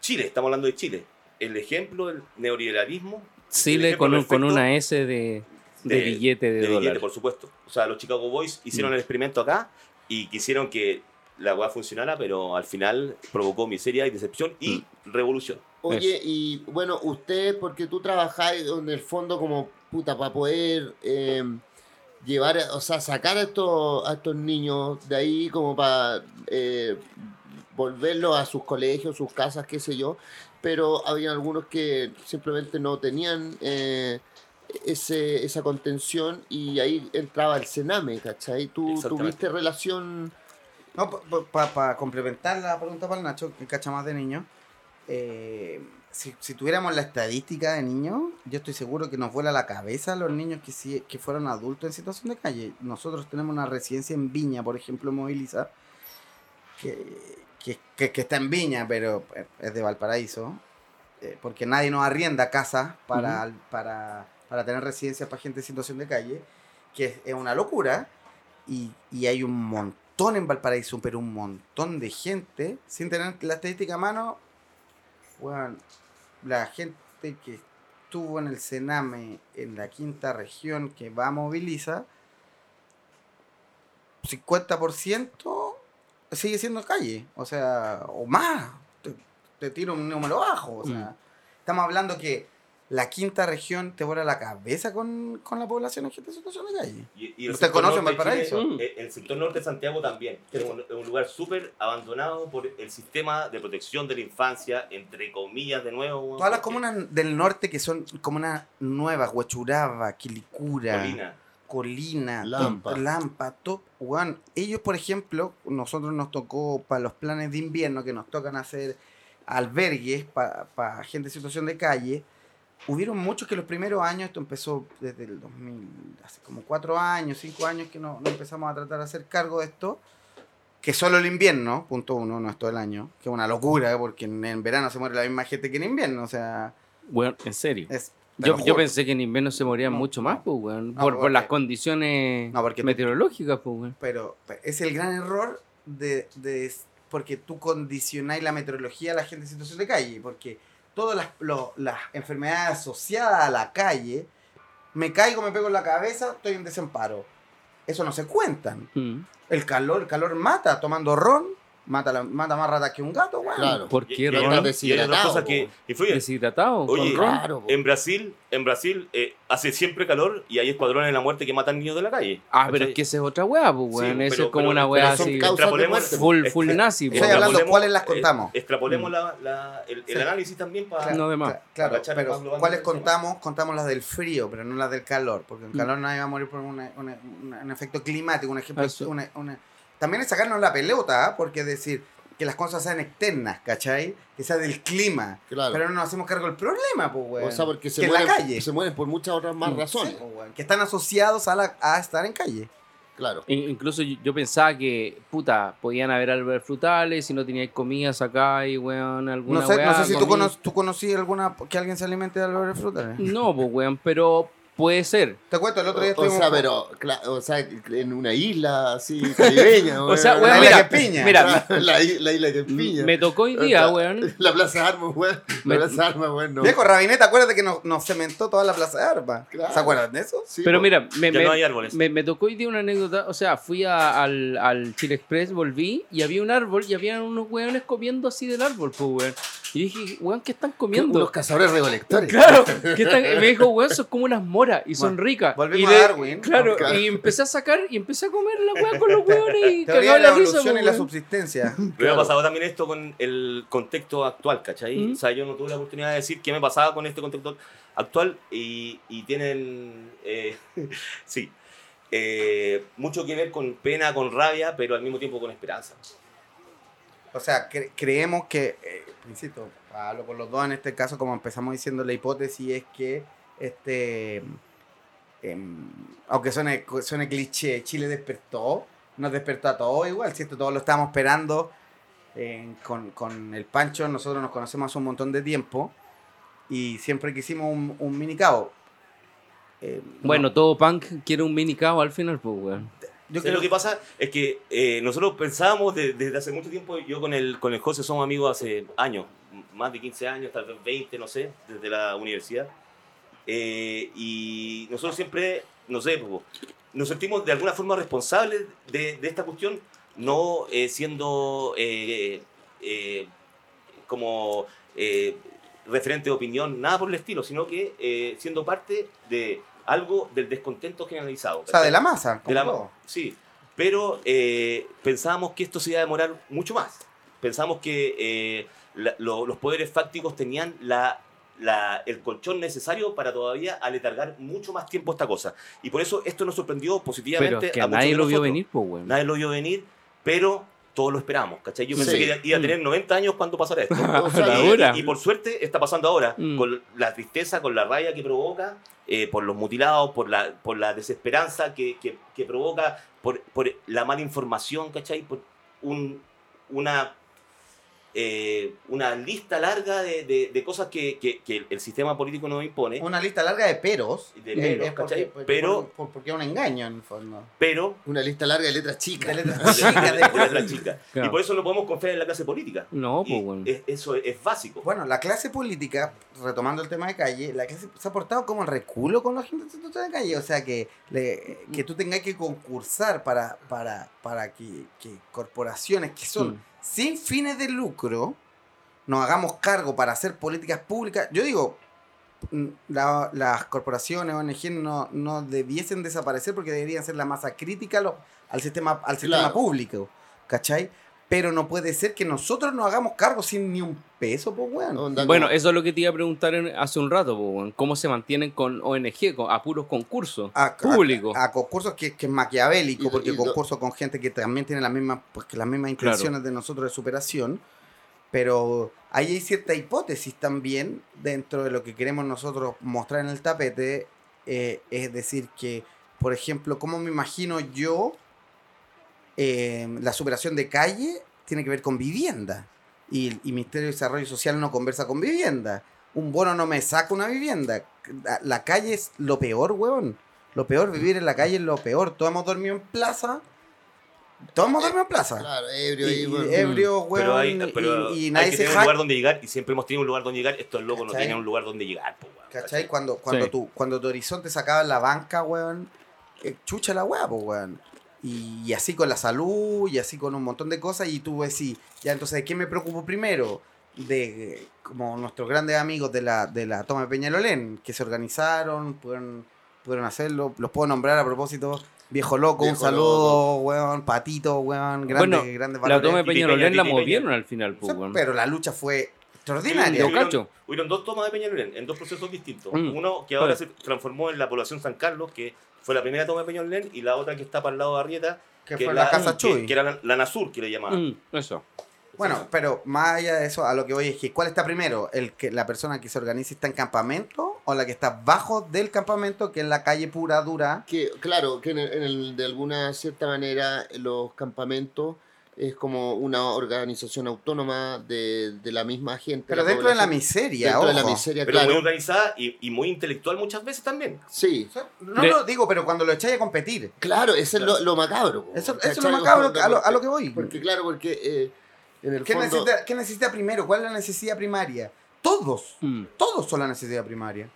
Speaker 5: Chile, estamos hablando de Chile. El ejemplo del neoliberalismo
Speaker 2: Chile con, un- con una S de, de,
Speaker 5: de-
Speaker 2: billete de,
Speaker 5: de
Speaker 2: dólar.
Speaker 5: billete, por supuesto. O sea, los Chicago Boys hicieron
Speaker 2: Mm.
Speaker 5: el experimento acá y quisieron que la weá funcionara, pero al final provocó miseria y decepción y
Speaker 2: Mm.
Speaker 5: revolución.
Speaker 3: Oye, y bueno, usted, porque tú trabajáis en el fondo como puta para poder eh, llevar, o sea, sacar a estos, a estos niños de ahí como para eh, volverlos a sus colegios, sus casas, qué sé yo, pero había algunos que simplemente no tenían eh, ese, esa contención y ahí entraba el Sename, ¿cachai? ¿Tú tuviste relación?
Speaker 4: No, para complementar la pregunta para el Nacho, que cacha más de niños, eh, si, si tuviéramos la estadística de niños, yo estoy seguro que nos vuela la cabeza los niños que, sí, que fueron adultos en situación de calle. Nosotros tenemos una residencia en Viña, por ejemplo, Moviliza, que, que, que- que está en Viña, pero es de Valparaíso, eh, porque nadie nos arrienda casas para, para, para tener residencias para gente en situación de calle, que es, es una locura, y, y hay un montón en Valparaíso, pero un montón de gente, sin tener la estadística a mano, bueno, la gente que estuvo en el Sename en la quinta región que va a moviliza, 50% sigue siendo calle, o sea, o más, te, te tiro un número bajo, o sea, estamos hablando que la quinta región te vuela la cabeza con, con la población en gente en situación de calle.
Speaker 5: Y,
Speaker 4: ¿Usted conoce
Speaker 5: norte de
Speaker 4: Valparaíso?
Speaker 2: Mm.
Speaker 5: eh, el sector norte de Santiago también. Es un, es un lugar súper abandonado por el sistema de protección de la infancia, entre comillas, de nuevo.
Speaker 4: Todas las comunas del norte que son comunas nuevas, Huachuraba, Quilicura,
Speaker 5: Colina.
Speaker 4: Colina,
Speaker 3: Lampa.
Speaker 4: Top- Lampa, Top One. Ellos, por ejemplo, nosotros nos tocó para los planes de invierno que nos tocan hacer albergues para gente en situación de calle. Hubieron muchos que los primeros años, esto empezó desde el 2000, hace como cuatro años, cinco años que no, no empezamos a tratar de hacer cargo de esto, que solo el invierno, punto uno, no es todo el año, que es una locura, porque en, en verano se muere la misma gente que en invierno, o sea,
Speaker 2: Weón, en serio.
Speaker 4: es...
Speaker 2: Yo, yo pensé que en invierno se morían
Speaker 4: No,
Speaker 2: mucho más, pues, weón.
Speaker 4: No,
Speaker 2: por, por
Speaker 4: porque-
Speaker 2: las condiciones
Speaker 4: No, porque
Speaker 2: meteorológicas, pues, weón.
Speaker 4: pero pero es el gran error de, de- porque tú condicionáis la meteorología a la gente en situación de calle, porque todas las, lo- las enfermedades asociadas a la calle, me caigo, me pego en la cabeza, estoy en desamparo. Eso no se cuentan.
Speaker 2: Mm.
Speaker 4: El calor, el calor mata, tomando ron, mata, la- mata más ratas que un gato, weón.
Speaker 3: Claro.
Speaker 2: ¿Por
Speaker 5: Y-
Speaker 2: qué,
Speaker 5: y, y hay otras
Speaker 3: Deshidratado,
Speaker 5: cosas que influyen.
Speaker 2: Deshidratado,
Speaker 5: Oye,
Speaker 2: con ron.
Speaker 3: Claro, po.
Speaker 5: En Brasil, en Brasil eh, hace siempre calor y hay escuadrones de la muerte que matan niños de la calle.
Speaker 2: Ah, pero es que esa es otra weá, pues,
Speaker 5: Sí.
Speaker 2: Eso
Speaker 5: pero-
Speaker 2: es como
Speaker 5: pero-
Speaker 2: una weá así. Full, full nazi,
Speaker 4: Estoy
Speaker 2: pues.
Speaker 4: hablando
Speaker 5: extrapolemos-
Speaker 4: cuáles las
Speaker 5: eh,
Speaker 4: contamos.
Speaker 5: extrapolemos
Speaker 2: Mm.
Speaker 5: la- la- el, el
Speaker 4: Sí.
Speaker 5: análisis también para.
Speaker 2: No de más.
Speaker 4: Cla- Claro, pero ¿cuáles contamos? Contamos las del frío, pero no las del calor, porque en
Speaker 2: Mm.
Speaker 4: calor nadie va a morir por un efecto climático, un ejemplo. También es sacarnos la pelota, ¿ah? porque es decir que las cosas sean externas, ¿cachai? Que sea del clima.
Speaker 3: Claro.
Speaker 4: Pero no nos hacemos cargo del problema, pues, weón.
Speaker 3: o sea, porque se
Speaker 4: que en la
Speaker 3: mueren,
Speaker 4: calle.
Speaker 3: se mueren por muchas otras más
Speaker 2: Mm.
Speaker 3: razones.
Speaker 4: Sí, pues, que están asociados a, la- a estar en calle.
Speaker 3: Claro.
Speaker 2: In- Incluso yo, pensaba que, puta, podían haber árboles frutales si no teníais comidas acá y, weón, alguna
Speaker 4: No sé, no sé si tú, cono tú conocí alguna que alguien se alimente de árboles frutales.
Speaker 2: No, pues, weón, pero puede ser.
Speaker 4: Te cuento, el otro día
Speaker 3: O, o
Speaker 4: estuvimos...
Speaker 3: sea, pero, o sea, en una isla así caribeña.
Speaker 2: O sea,
Speaker 3: weón.
Speaker 2: weón,
Speaker 4: la
Speaker 2: mira,
Speaker 4: piña.
Speaker 2: mira,
Speaker 3: la, isla que piña.
Speaker 2: me tocó hoy día, weón.
Speaker 3: La Plaza de Armas, weón. La Plaza de Armas, weón. No.
Speaker 4: Viejo Rabinete, acuérdate que nos, nos cementó toda la plaza de armas.
Speaker 3: Claro.
Speaker 4: ¿Se acuerdan de eso?
Speaker 3: Sí,
Speaker 2: Pero
Speaker 3: po.
Speaker 2: mira, me, me-
Speaker 5: no hay árboles.
Speaker 2: me- me tocó hoy día una anécdota. O sea, fui a- al, al Chile Express, volví y había un árbol y había unos weones comiendo así del árbol, pues, weón. Y dije, weón, ¿qué están comiendo?
Speaker 3: Unos cazadores recolectores.
Speaker 2: Claro, ¿qué están? me dijo, weón, son como unas moras y son
Speaker 4: Bueno,
Speaker 2: ricas.
Speaker 4: volvimos
Speaker 2: Y
Speaker 4: a
Speaker 2: le-
Speaker 4: Darwin.
Speaker 2: Claro,
Speaker 3: Claro.
Speaker 2: y empecé a sacar y empecé a comer la weá con los weones y cagaba
Speaker 4: la
Speaker 2: la risa.
Speaker 4: evolución y la subsistencia.
Speaker 5: Pero me ha pasado también esto con el contexto actual, ¿cachai?
Speaker 2: Mm.
Speaker 5: O sea, yo no tuve la oportunidad de decir qué me pasaba con este contexto actual y, y tienen, eh, sí, eh, mucho que ver con pena, con rabia, pero al mismo tiempo con esperanza.
Speaker 4: O sea, cre- creemos que, eh, insisto, hablo por los dos en este caso, como empezamos diciendo, la hipótesis es que, este, em, aunque suene, suene cliché, Chile despertó, nos despertó a todos igual, ¿cierto? Todos lo estábamos esperando eh, con, con el Pancho, nosotros nos conocemos hace un montón de tiempo y siempre quisimos un, un mini cabo. Eh,
Speaker 2: Bueno,
Speaker 4: no,
Speaker 2: todo punk quiere un mini cao al final, pues, weón.
Speaker 4: Yo
Speaker 5: ¿Sabes
Speaker 4: creo
Speaker 5: lo que pasa? Es que eh, nosotros pensábamos de- desde hace mucho tiempo, yo con el, con el José somos amigos hace años, más de 15 años, tal vez 20, no sé, desde la universidad. Eh, y nosotros siempre, no sé, nos sentimos de alguna forma responsables de, de esta cuestión, no eh, siendo eh, eh, como eh, referente de opinión, nada por el estilo, sino que siendo parte de algo del descontento generalizado.
Speaker 4: o sea, de la masa.
Speaker 5: De la-
Speaker 4: todo.
Speaker 5: sí, pero eh, pensábamos que esto se iba a demorar mucho más. Pensamos que eh, la- lo- los poderes fácticos tenían la, la- el colchón necesario para todavía aletargar mucho más tiempo esta cosa. Y por eso esto nos sorprendió positivamente.
Speaker 2: Pero es que
Speaker 5: a muchos
Speaker 2: nadie lo vio venir, pues.
Speaker 5: Nadie lo vio venir, pero todos lo esperamos. ¿cachai? Yo pensé
Speaker 3: Sí.
Speaker 5: que iba a tener 90 años cuando pasara esto.
Speaker 3: O sea,
Speaker 2: La
Speaker 5: Y- por suerte está pasando ahora,
Speaker 2: Mm.
Speaker 5: con la tristeza, con la rabia que provoca, eh, por los mutilados, por la, por la desesperanza que, que- que provoca, por, por la mala información, ¿cachai? Por un, una, eh, una lista larga de, de- de cosas que, que- que el sistema político nos impone,
Speaker 4: Una lista larga de peros.
Speaker 5: De
Speaker 4: eh,
Speaker 5: peros,
Speaker 4: es porque-
Speaker 5: ¿cachai?
Speaker 4: porque-
Speaker 5: Pero-
Speaker 4: por- porque es un engaño en el fondo.
Speaker 5: pero
Speaker 3: Una lista larga de letras chicas.
Speaker 4: De letras
Speaker 5: de,
Speaker 4: chicas, de-
Speaker 5: de letras chicas.
Speaker 2: Claro.
Speaker 5: Y por eso no podemos confiar en la clase política.
Speaker 2: No, pues,
Speaker 5: es- eso es, es básico.
Speaker 4: Bueno, la clase política, retomando el tema de calle, la clase se ha portado como el reculo con la gente de calle. O sea, que, le- que tú tengas que concursar para, para, para que, que corporaciones que son
Speaker 2: Mm.
Speaker 4: Sin fines de lucro nos hagamos cargo para hacer políticas públicas. Yo digo, mm, la- las corporaciones, ONG no, no debiesen desaparecer porque deberían ser la masa crítica lo- al sistema, al sistema
Speaker 3: Claro.
Speaker 4: público. ¿Cachai? Pero no puede ser que nosotros nos hagamos cargo sin ni un peso, pues, weón.
Speaker 2: Bueno, eso es lo que te iba a preguntar en- hace un rato, po, weón. ¿cómo se mantienen con ONG, con, a puros concursos
Speaker 4: a,
Speaker 2: públicos?
Speaker 4: a, a concursos que, que es maquiavélico,
Speaker 3: Y-
Speaker 4: porque
Speaker 3: y-
Speaker 4: concursos con gente que también tiene las mismas, pues, las mismas
Speaker 2: Claro.
Speaker 4: intenciones de nosotros de superación, pero ahí hay cierta hipótesis también dentro de lo que queremos nosotros mostrar en el tapete, eh, es decir, que, por ejemplo, ¿cómo me imagino yo eh, la superación de calle tiene que ver con vivienda? Y, y Ministerio de Desarrollo Social no conversa con vivienda. Un bono no me saca una vivienda. La, calle es lo peor, weón. Lo peor, vivir en la calle es lo peor. Todos hemos dormido en plaza. Todos hemos dormido en plaza.
Speaker 3: Claro, ebrio
Speaker 4: Y,
Speaker 3: y,
Speaker 4: y
Speaker 3: bueno,
Speaker 4: ebrio, weón.
Speaker 5: Pero, hay,
Speaker 4: y-
Speaker 5: pero
Speaker 4: y,
Speaker 5: hay
Speaker 4: nadie
Speaker 5: que
Speaker 4: se
Speaker 5: tener un lugar donde llegar y siempre hemos tenido un lugar donde llegar. Estos locos no
Speaker 4: ¿Cachai?
Speaker 5: tenían un lugar donde llegar, po, weón,
Speaker 4: ¿Cachai? Cuando, cuando,
Speaker 2: Sí.
Speaker 4: tu, cuando tu horizonte sacaba en la banca, weón, eh, chucha la weá, pues, weón. Y, y así con la salud, y así con un montón de cosas, y tú decís, ya entonces, ¿de qué me preocupo primero? De como nuestros grandes amigos de la, de la toma de Peñalolén, que se organizaron, pudieron, pudieron hacerlo, los puedo nombrar a propósito. Viejo loco,
Speaker 3: Viejo
Speaker 4: un saludo, weón, patito, weón, grandes,
Speaker 2: Bueno,
Speaker 4: grandes
Speaker 2: La toma de Peñalolén
Speaker 5: Peña,
Speaker 2: la movieron al final, po,
Speaker 4: O sea,
Speaker 2: weón.
Speaker 4: pero la lucha fue extraordinaria.
Speaker 2: yo
Speaker 5: Hubieron-
Speaker 2: cacho.
Speaker 5: Hubieron dos tomas de Peñalolén en dos procesos distintos.
Speaker 2: Mm.
Speaker 5: Uno que ahora se transformó en la población San Carlos, que fue la primera toma de Peñalolén, y la otra que está para el lado de Arrieta,
Speaker 4: que
Speaker 5: que
Speaker 4: fue la, Casa Chuy.
Speaker 5: Que, era la, la Nasur, que le llamaban.
Speaker 2: Mm, eso.
Speaker 4: Bueno, pero más allá de eso, a lo que voy es que ¿cuál está primero? ¿El que la persona que se organiza y está en campamento o la que está bajo del campamento, que es la calle pura, dura?
Speaker 3: que claro, que en el- en el- de alguna cierta manera los campamentos es como una organización autónoma de, de la misma gente.
Speaker 4: Pero dentro de la miseria,
Speaker 3: Dentro de la
Speaker 4: ojo.
Speaker 3: miseria,
Speaker 5: Pero muy organizada y, y muy intelectual muchas veces también.
Speaker 3: Sí,
Speaker 4: O sea, No
Speaker 2: De-
Speaker 4: lo digo, pero cuando lo echáis a competir.
Speaker 3: claro, eso es lo, lo macabro.
Speaker 4: Eso, eso es lo macabro a lo, a lo que voy.
Speaker 3: Porque claro, porque eh, en el
Speaker 4: ¿Qué,
Speaker 3: fondo...
Speaker 4: necesita, qué necesita primero? ¿Cuál es la necesidad primaria? Todos.
Speaker 2: Mm.
Speaker 4: Todos son la necesidad primaria.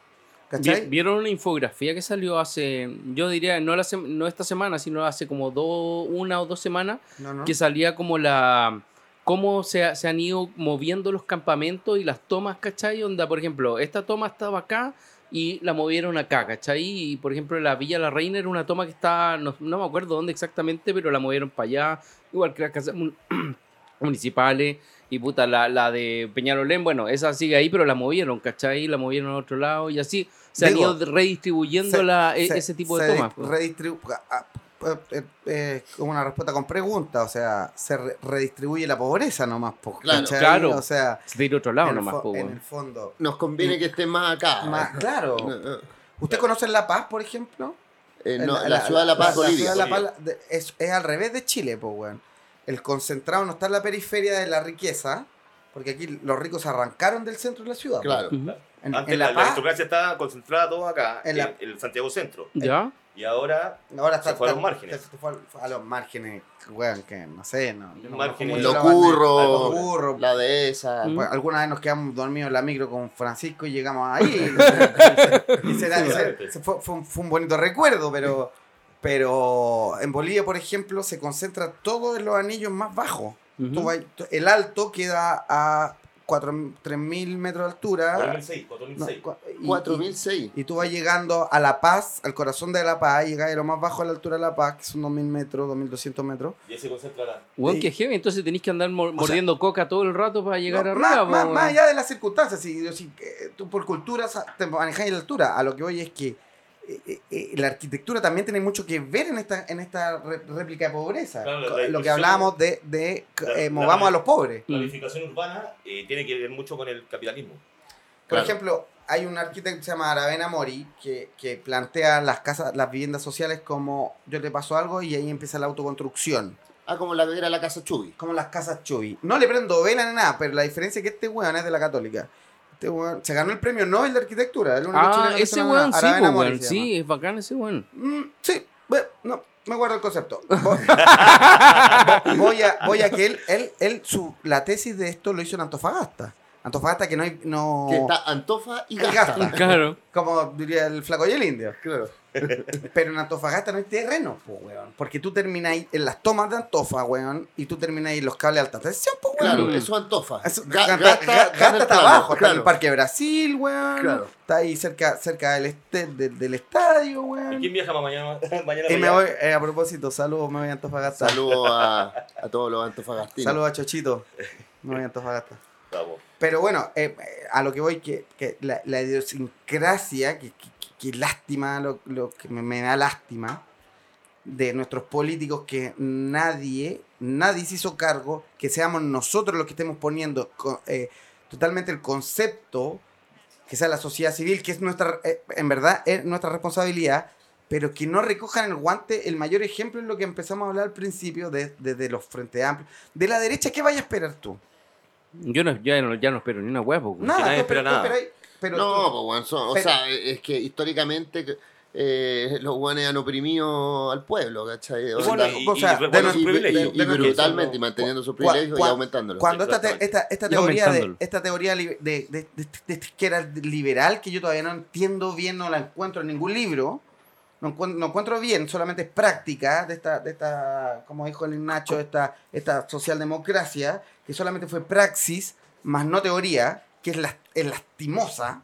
Speaker 4: ¿Cachai?
Speaker 2: ¿Vieron una infografía que salió hace, yo diría, no, la no esta semana, sino hace como dos, una o dos semanas,
Speaker 4: No, no.
Speaker 2: que salía como la cómo se, se han ido moviendo los campamentos y las tomas, ¿cachai? Onda, por ejemplo, esta toma estaba acá y la movieron acá, ¿cachai? Y por ejemplo, la Villa La Reina era una toma que está, no, no me acuerdo dónde exactamente, pero la movieron para allá, igual que las casas mun- municipales. Y puta, la, la de Peñalolén, bueno, esa sigue ahí, pero la movieron, ¿cachai? La movieron a otro lado y así se
Speaker 4: Digo,
Speaker 2: han ido redistribuyendo
Speaker 4: Se-
Speaker 2: la, e-
Speaker 4: se-
Speaker 2: ese tipo de tomas. pues.
Speaker 4: redistribu- ah, ah, eh, eh, como una respuesta con pregunta, o sea, se re- redistribuye la pobreza nomás, po,
Speaker 3: Claro.
Speaker 4: ¿cachai?
Speaker 2: Claro.
Speaker 4: O sea,
Speaker 2: Se de ir a otro lado
Speaker 4: en,
Speaker 2: nomás, po,
Speaker 4: en
Speaker 2: weón.
Speaker 4: el fondo.
Speaker 3: Nos conviene
Speaker 4: Y-
Speaker 3: que esté más acá.
Speaker 4: Más, claro.
Speaker 3: No, no.
Speaker 4: ¿Usted conoce La Paz, por ejemplo?
Speaker 3: Eh,
Speaker 4: En
Speaker 3: no, la, ciudad de La Paz,
Speaker 4: la
Speaker 3: Bolivia.
Speaker 4: ciudad de La Paz de- es, es al revés de Chile, pues, weón. El concentrado no está en la periferia de la riqueza, porque aquí los ricos arrancaron del centro de la ciudad.
Speaker 3: Claro.
Speaker 4: En,
Speaker 5: Antes
Speaker 4: en
Speaker 5: la,
Speaker 4: La
Speaker 5: la
Speaker 4: Paz,
Speaker 5: aristocracia estaba concentrada todo acá,
Speaker 4: En la-
Speaker 5: el Santiago Centro.
Speaker 2: ¿Ya?
Speaker 5: Y ahora
Speaker 4: ahora está,
Speaker 5: se fue a los márgenes.
Speaker 4: se fue a los márgenes, weón, que no sé, no.
Speaker 5: Márgenes.
Speaker 3: Lo curro,
Speaker 4: Lo curro.
Speaker 3: la dehesa.
Speaker 2: Mm.
Speaker 4: Pues, alguna vez nos quedamos dormidos en la micro con Francisco y llegamos ahí. y será-
Speaker 5: Sí,
Speaker 4: se-
Speaker 5: sí.
Speaker 4: se fue, fue un, fue un bonito recuerdo, pero, pero en Bolivia, por ejemplo, se concentra todo en los anillos más bajos.
Speaker 2: Ujú.
Speaker 4: Tú vas- el alto queda a 3.000 metros de altura.
Speaker 5: 4006,
Speaker 4: No,
Speaker 5: 4006.
Speaker 4: cua- y-
Speaker 3: 4006.
Speaker 4: y, y tú vas llegando a La Paz, al corazón de La Paz, llegas a lo más bajo a la altura de La Paz, que son 2.000 metros, 2.200 metros.
Speaker 5: Y ahí se concentra la...
Speaker 2: Weón,
Speaker 4: Sí.
Speaker 2: que heavy, entonces tenéis que andar mor- mordiendo coca todo el rato para llegar
Speaker 4: No,
Speaker 2: arriba.
Speaker 4: más, más- más allá de las circunstancias, si, si, eh, tú por cultura te manejas la altura, a lo que voy es que eh, eh, la arquitectura también tiene mucho que ver en esta, en esta réplica de pobreza.
Speaker 5: Claro, la- la
Speaker 4: lo que hablábamos de, de
Speaker 5: La-
Speaker 4: eh,
Speaker 5: la-
Speaker 4: movamos a los pobres.
Speaker 2: Mm.
Speaker 5: planificación urbana eh, tiene que ver mucho con el capitalismo.
Speaker 4: Por
Speaker 3: Claro.
Speaker 4: ejemplo, hay un arquitecto que se llama Aravena Mori que, que plantea las casas, las viviendas sociales como yo te paso algo y ahí empieza la autoconstrucción.
Speaker 3: Ah, como la que era la casa Chubi.
Speaker 4: Como las casas Chuy. No le prendo vela ni nada, pero la diferencia es que este weón es de la católica. Este weón se ganó el premio Nobel de Arquitectura. el
Speaker 2: Ah,
Speaker 4: que
Speaker 2: ese weón
Speaker 4: ganó.
Speaker 2: sí,
Speaker 4: Mori
Speaker 2: weón. Sí, es bacán ese weón.
Speaker 4: Mm, sí, bueno, no, me guardo el concepto. Vo- voy a, voy a que él, él, él su, la tesis de esto lo hizo en Antofagasta. Antofagasta que no hay. No...
Speaker 3: Que está Antofa y. Gasta.
Speaker 2: Claro.
Speaker 4: Como diría el flaco y el indio.
Speaker 3: Claro.
Speaker 4: Pero en Antofagasta no hay terreno, po, weón. Porque tú termináis en las tomas de Antofa, weón, y tú termináis en los cables de alta tensión, po, weón.
Speaker 3: Claro, eso es Antofa.
Speaker 4: Eso-
Speaker 3: Ga-
Speaker 4: Gasta,
Speaker 3: Gasta,
Speaker 4: Gasta
Speaker 3: está plano,
Speaker 4: abajo, está en el. Parque Brasil, weón.
Speaker 3: Claro.
Speaker 4: Está ahí cerca, cerca del, este, del, del estadio,
Speaker 5: ¿Y
Speaker 4: weón.
Speaker 5: quién viaja mañana? mañana
Speaker 4: Y me
Speaker 5: para allá?
Speaker 4: voy, eh, a propósito, saludos, me voy a Antofagasta.
Speaker 3: Saludos a, a todos los antofagastinos.
Speaker 4: Saludos a Chochito. Me voy a Antofagasta. Pero bueno, eh, eh, a lo que voy, que, que la, la idiosincrasia, que, que- que lástima, lo, lo que me, me da lástima, de nuestros políticos que nadie, nadie se hizo cargo, que seamos nosotros los que estemos poniendo eh, totalmente el concepto, que sea la sociedad civil, que es nuestra, eh, en verdad, es nuestra responsabilidad, pero que no recojan el guante, el mayor ejemplo es lo que empezamos a hablar al principio, de, de- de los Frente Amplios. De la derecha, ¿qué vaya a esperar tú?
Speaker 2: Yo no, ya, no, ya no espero ni una huevo.
Speaker 4: Nada,
Speaker 5: nadie espera
Speaker 4: tú
Speaker 5: nada.
Speaker 4: Pero
Speaker 3: no,
Speaker 4: tú-
Speaker 3: pues, son- o sea, es que históricamente eh, los guanes han oprimido al pueblo, ¿cachai?
Speaker 5: Y bueno, y,
Speaker 4: o sea,
Speaker 5: y
Speaker 4: de
Speaker 5: bueno,
Speaker 4: los
Speaker 5: sus
Speaker 3: y,
Speaker 4: que-
Speaker 3: brutalmente, y manteniendo sus
Speaker 4: Cua-
Speaker 3: privilegios y aumentándolos.
Speaker 4: Cuando esta, te- esta, esta teoría, de, esta teoría de, de, de- de esta izquierda liberal, que yo todavía no entiendo bien, no la encuentro en ningún libro, no encuentro, no encuentro bien, solamente es práctica de esta, de esta como dijo el Nacho, esta, esta socialdemocracia, que solamente fue praxis, más no teoría, que es, las- es lastimosa,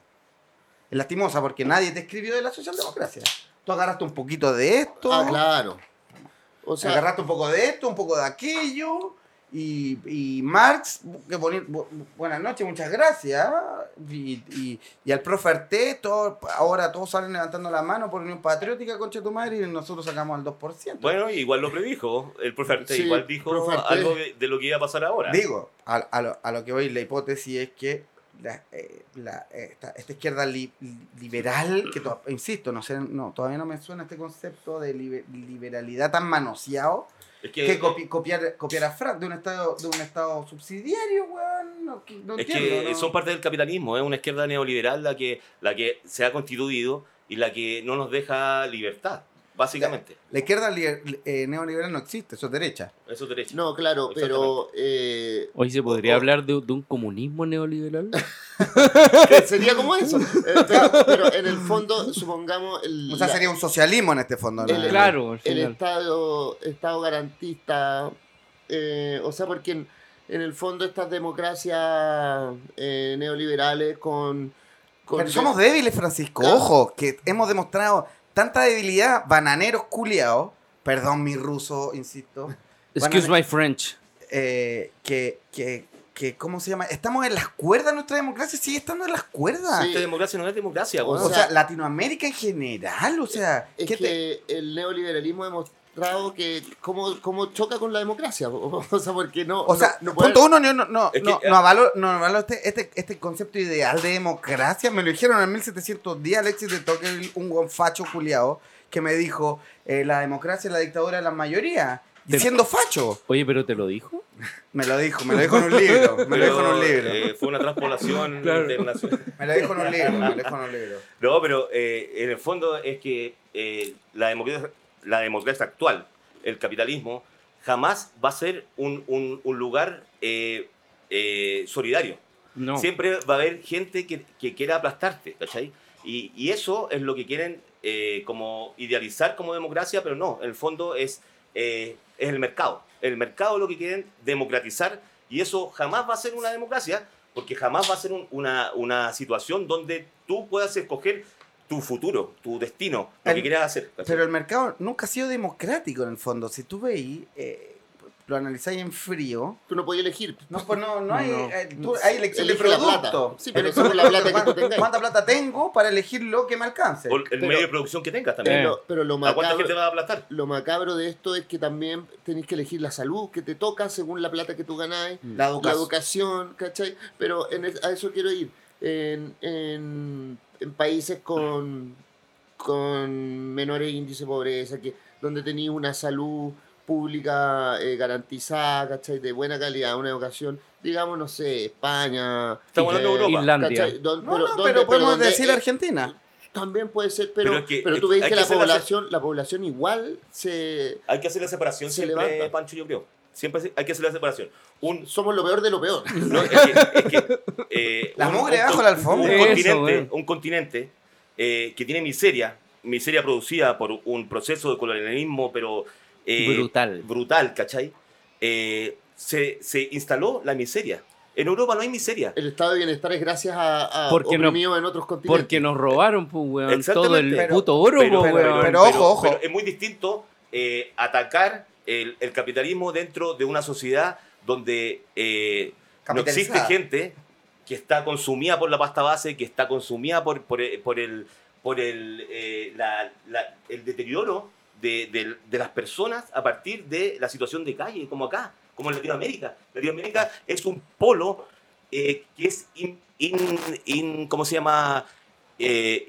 Speaker 4: es lastimosa porque nadie te escribió de la socialdemocracia. Tú agarraste un poquito de esto,
Speaker 3: Ah, claro. O sea,
Speaker 4: agarraste un poco de esto, un poco de aquello. Y, y Marx, que boni- bu- buenas noches, muchas gracias. Y, y, y al profe Arte, todo- ahora todos salen levantando la mano por Unión Patriótica, concha tu madre, y nosotros sacamos al 2%.
Speaker 5: Bueno, igual lo predijo. El profe Arte
Speaker 3: Sí,
Speaker 5: igual dijo
Speaker 3: Arte.
Speaker 5: algo de, de lo que iba a pasar ahora.
Speaker 4: Digo, a, a lo, a lo que voy, la hipótesis es que la, eh, la- esta, esta izquierda li- liberal, que to- insisto, no sé, no, todavía no me suena este concepto de libe- liberalidad tan manoseado,
Speaker 5: Es que,
Speaker 4: que copi- copiar, copiar a Francia de un estado de un estado subsidiario, weón. No, que- no
Speaker 5: es
Speaker 4: entiendo,
Speaker 5: que
Speaker 4: no.
Speaker 5: son parte del capitalismo, es una izquierda neoliberal la que, la que se ha constituido y la que no nos deja libertad, básicamente.
Speaker 4: La izquierda li- eh, neoliberal no existe, eso es derecha.
Speaker 5: Eso es derecho.
Speaker 3: no, claro, pero eh,
Speaker 2: Hoy se podría
Speaker 3: O-
Speaker 2: hablar de, de un comunismo neoliberal.
Speaker 3: que sería como eso. Eh, pero, pero en el fondo, supongamos, el,
Speaker 4: O sea,
Speaker 3: la-
Speaker 4: sería un socialismo en este fondo. ¿no?
Speaker 3: El-
Speaker 2: claro,
Speaker 3: el
Speaker 2: final.
Speaker 3: Estado, estado garantista, eh, o sea, porque en, en el fondo estas democracias eh, neoliberales con... con
Speaker 4: Pero somos débiles, Francisco.
Speaker 3: Claro.
Speaker 4: Ojo, que hemos demostrado tanta debilidad, bananeros culiados. Perdón mi ruso, insisto.
Speaker 2: Excuse my French.
Speaker 4: eh, que, que, que, ¿cómo se llama? Estamos en las cuerdas, nuestra democracia sigue estando en las cuerdas.
Speaker 3: Sí.
Speaker 5: Esta democracia no es democracia,
Speaker 3: O sea,
Speaker 4: Latinoamérica en general, o sea,
Speaker 3: Es
Speaker 4: ¿qué te-
Speaker 3: que el neoliberalismo ha demostrado que cómo, cómo choca con la democracia. O sea, porque no...
Speaker 4: O sea,
Speaker 3: no, no puede-
Speaker 4: punto uno, yo no, no,
Speaker 5: Es que-
Speaker 4: no, no avalo, no avalo este, este, este concepto ideal de democracia. Me lo dijeron en 1710 Alexis de Tocqueville, un gonfacho culiao, que me dijo, eh, la democracia es la dictadura de la mayoría. Diciendo facho.
Speaker 2: Oye, pero te lo dijo.
Speaker 4: Me lo dijo, me lo dijo en un libro. Me lo dijo en un libro.
Speaker 5: eh, fue una transpolación
Speaker 2: Claro.
Speaker 5: internacional.
Speaker 4: Me lo dijo en un libro, me lo dijo en un libro.
Speaker 5: No, pero eh, en el fondo es que eh, la, democracia, la democracia actual, el capitalismo, jamás va a ser un, un- un lugar eh, eh, solidario.
Speaker 2: No.
Speaker 5: Siempre va a haber gente que, que quiera aplastarte, ¿cachai? Y, y eso es lo que quieren eh, como idealizar como democracia, pero no, en el fondo es, eh, es el mercado. El mercado es lo que quieren democratizar y eso jamás va a ser una democracia, porque jamás va a ser un- una, una situación donde tú puedas escoger tu futuro, tu destino, lo
Speaker 4: El-
Speaker 5: que quieras hacer. ¿cachai?
Speaker 4: Pero el mercado nunca ha sido democrático en el fondo. Si tú veis, eh, lo analizáis en frío,
Speaker 3: Tú no podías elegir.
Speaker 4: No, pues no, no hay,
Speaker 2: No.
Speaker 4: eh, tú- hay elección de
Speaker 3: Elige la
Speaker 4: producto.
Speaker 3: plata. Sí, pero según la plata que
Speaker 4: producto.
Speaker 3: tú tengas.
Speaker 4: ¿Cuánta plata tengo para elegir lo que me alcance?
Speaker 5: O el
Speaker 3: pero-
Speaker 5: medio de producción que tengas también.
Speaker 3: Pero, pero lo
Speaker 5: ¿A cuánta
Speaker 3: macabro,
Speaker 5: gente va a aplastar?
Speaker 3: lo macabro de esto es que también tenéis que elegir la salud que te toca según la plata que tú ganáis.
Speaker 4: La
Speaker 3: la
Speaker 4: educación.
Speaker 3: educación, ¿cachai? Pero en a eso quiero ir. En, en- en países con, con menores índices de pobreza, que, donde tenéis una salud pública eh, garantizada, ¿cachai? De buena calidad, una educación, digamos, no sé, España.
Speaker 5: Estamos hablando de
Speaker 3: eh,
Speaker 5: Europa.
Speaker 2: Irlandia.
Speaker 3: ¿cachai? Don-
Speaker 4: No, no,
Speaker 3: donde-
Speaker 4: pero podemos decir Argentina.
Speaker 3: También puede ser, pero,
Speaker 5: Pero
Speaker 3: pero,
Speaker 5: es que
Speaker 3: tú veis
Speaker 5: hay
Speaker 3: que,
Speaker 5: que
Speaker 3: la
Speaker 5: hacer la-
Speaker 3: población, la población igual se...
Speaker 5: Hay que hacer la separación
Speaker 3: Se
Speaker 5: siempre,
Speaker 3: levanta.
Speaker 5: Pancho, yo creo. Siempre hay que hacer la separación. Un,
Speaker 3: Somos lo peor de lo peor.
Speaker 5: no, es que, es que, eh,
Speaker 4: La
Speaker 5: un-
Speaker 4: mugre
Speaker 5: un
Speaker 4: bajo la alfombra.
Speaker 5: Un
Speaker 2: Eso,
Speaker 5: continente,
Speaker 2: weón.
Speaker 5: un continente eh, que tiene miseria, miseria producida por un proceso de colonialismo, pero eh,
Speaker 2: Brutal.
Speaker 5: brutal, ¿cachai? Eh, se, se instaló la miseria. En Europa no hay miseria.
Speaker 3: El estado de bienestar es gracias a, a
Speaker 2: Porque no-
Speaker 3: oprimidos en otros continentes.
Speaker 2: Porque nos robaron, pues, weón, todo el
Speaker 4: Pero-
Speaker 2: puto oro,
Speaker 5: Pero,
Speaker 2: pues,
Speaker 5: pero-
Speaker 2: weón.
Speaker 4: pero- ojo, ojo.
Speaker 5: pero es muy distinto eh, atacar el, el capitalismo dentro de una sociedad donde eh, no existe gente que está consumida por la pasta base, que está consumida por, por, el- por el, por el, eh, la- la- el deterioro de, de- de las personas a partir de la situación de calle, como acá, como en Latinoamérica. Latinoamérica es un polo eh, que es in, in- in- ¿cómo se llama? Eh,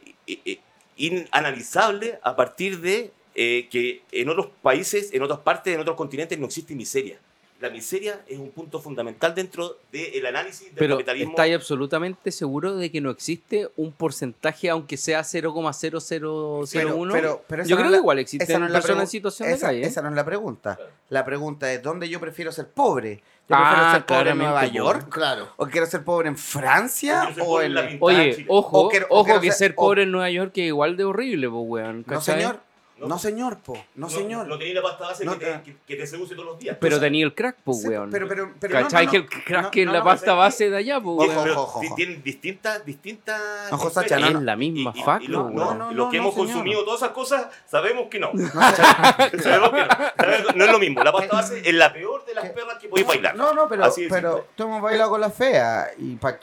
Speaker 5: inanalizable a partir de eh, que en otros países, en otras partes, en otros continentes no existe miseria. La miseria es un punto fundamental dentro del análisis del
Speaker 2: Pero
Speaker 5: capitalismo.
Speaker 2: ¿estáis absolutamente seguro de que no existe un porcentaje, aunque sea 0,0001?
Speaker 4: pero- pero
Speaker 2: Yo
Speaker 4: no
Speaker 2: creo que igual
Speaker 4: esa
Speaker 2: existen
Speaker 4: no es la
Speaker 2: personas en situación de
Speaker 4: esa,
Speaker 2: calle. ¿eh?
Speaker 4: esa no es la pregunta.
Speaker 5: Claro.
Speaker 4: La pregunta es, ¿dónde yo prefiero ser pobre? ¿Yo
Speaker 2: Ah,
Speaker 4: prefiero ser pobre en Nueva
Speaker 2: po.
Speaker 4: York?
Speaker 3: Claro.
Speaker 4: ¿O quiero ser pobre en Francia? ¿O
Speaker 5: pobre
Speaker 4: en
Speaker 5: en la.
Speaker 2: Oye, ojo,
Speaker 4: O quiero-
Speaker 2: ojo que
Speaker 4: ser-
Speaker 2: ser
Speaker 4: o-
Speaker 2: pobre en Nueva York es igual de horrible, pues, weón.
Speaker 4: No, señor.
Speaker 5: No.
Speaker 4: No, señor, po. No, señor.
Speaker 5: No tenía la pasta base
Speaker 4: No
Speaker 5: que,
Speaker 4: te-
Speaker 5: te, que, que te seduce todos los días.
Speaker 2: Pero tenía el crack, pues,
Speaker 4: Sí,
Speaker 2: weón.
Speaker 4: pero, pero, pero
Speaker 2: ¿Cachai?
Speaker 4: no,
Speaker 2: que el crack es la
Speaker 4: no,
Speaker 2: pasta
Speaker 5: ¿sabes
Speaker 2: base de allá, pues,
Speaker 4: Ojo,
Speaker 2: weón.
Speaker 4: Ojo, ojo.
Speaker 5: tienen distintas, distintas
Speaker 4: Ojo. Sacha, no,
Speaker 2: Es
Speaker 4: no.
Speaker 2: la misma
Speaker 5: Y-
Speaker 2: fac,
Speaker 5: y lo-
Speaker 4: no,
Speaker 2: weón.
Speaker 4: no,
Speaker 5: y los que hemos
Speaker 4: señor.
Speaker 5: consumido todas esas cosas, sabemos que no. sabemos que no. No es lo mismo. La pasta base es la peor de las perras que podéis bailar.
Speaker 4: No, no, pero, pero tú hemos bailado con la fea y pa,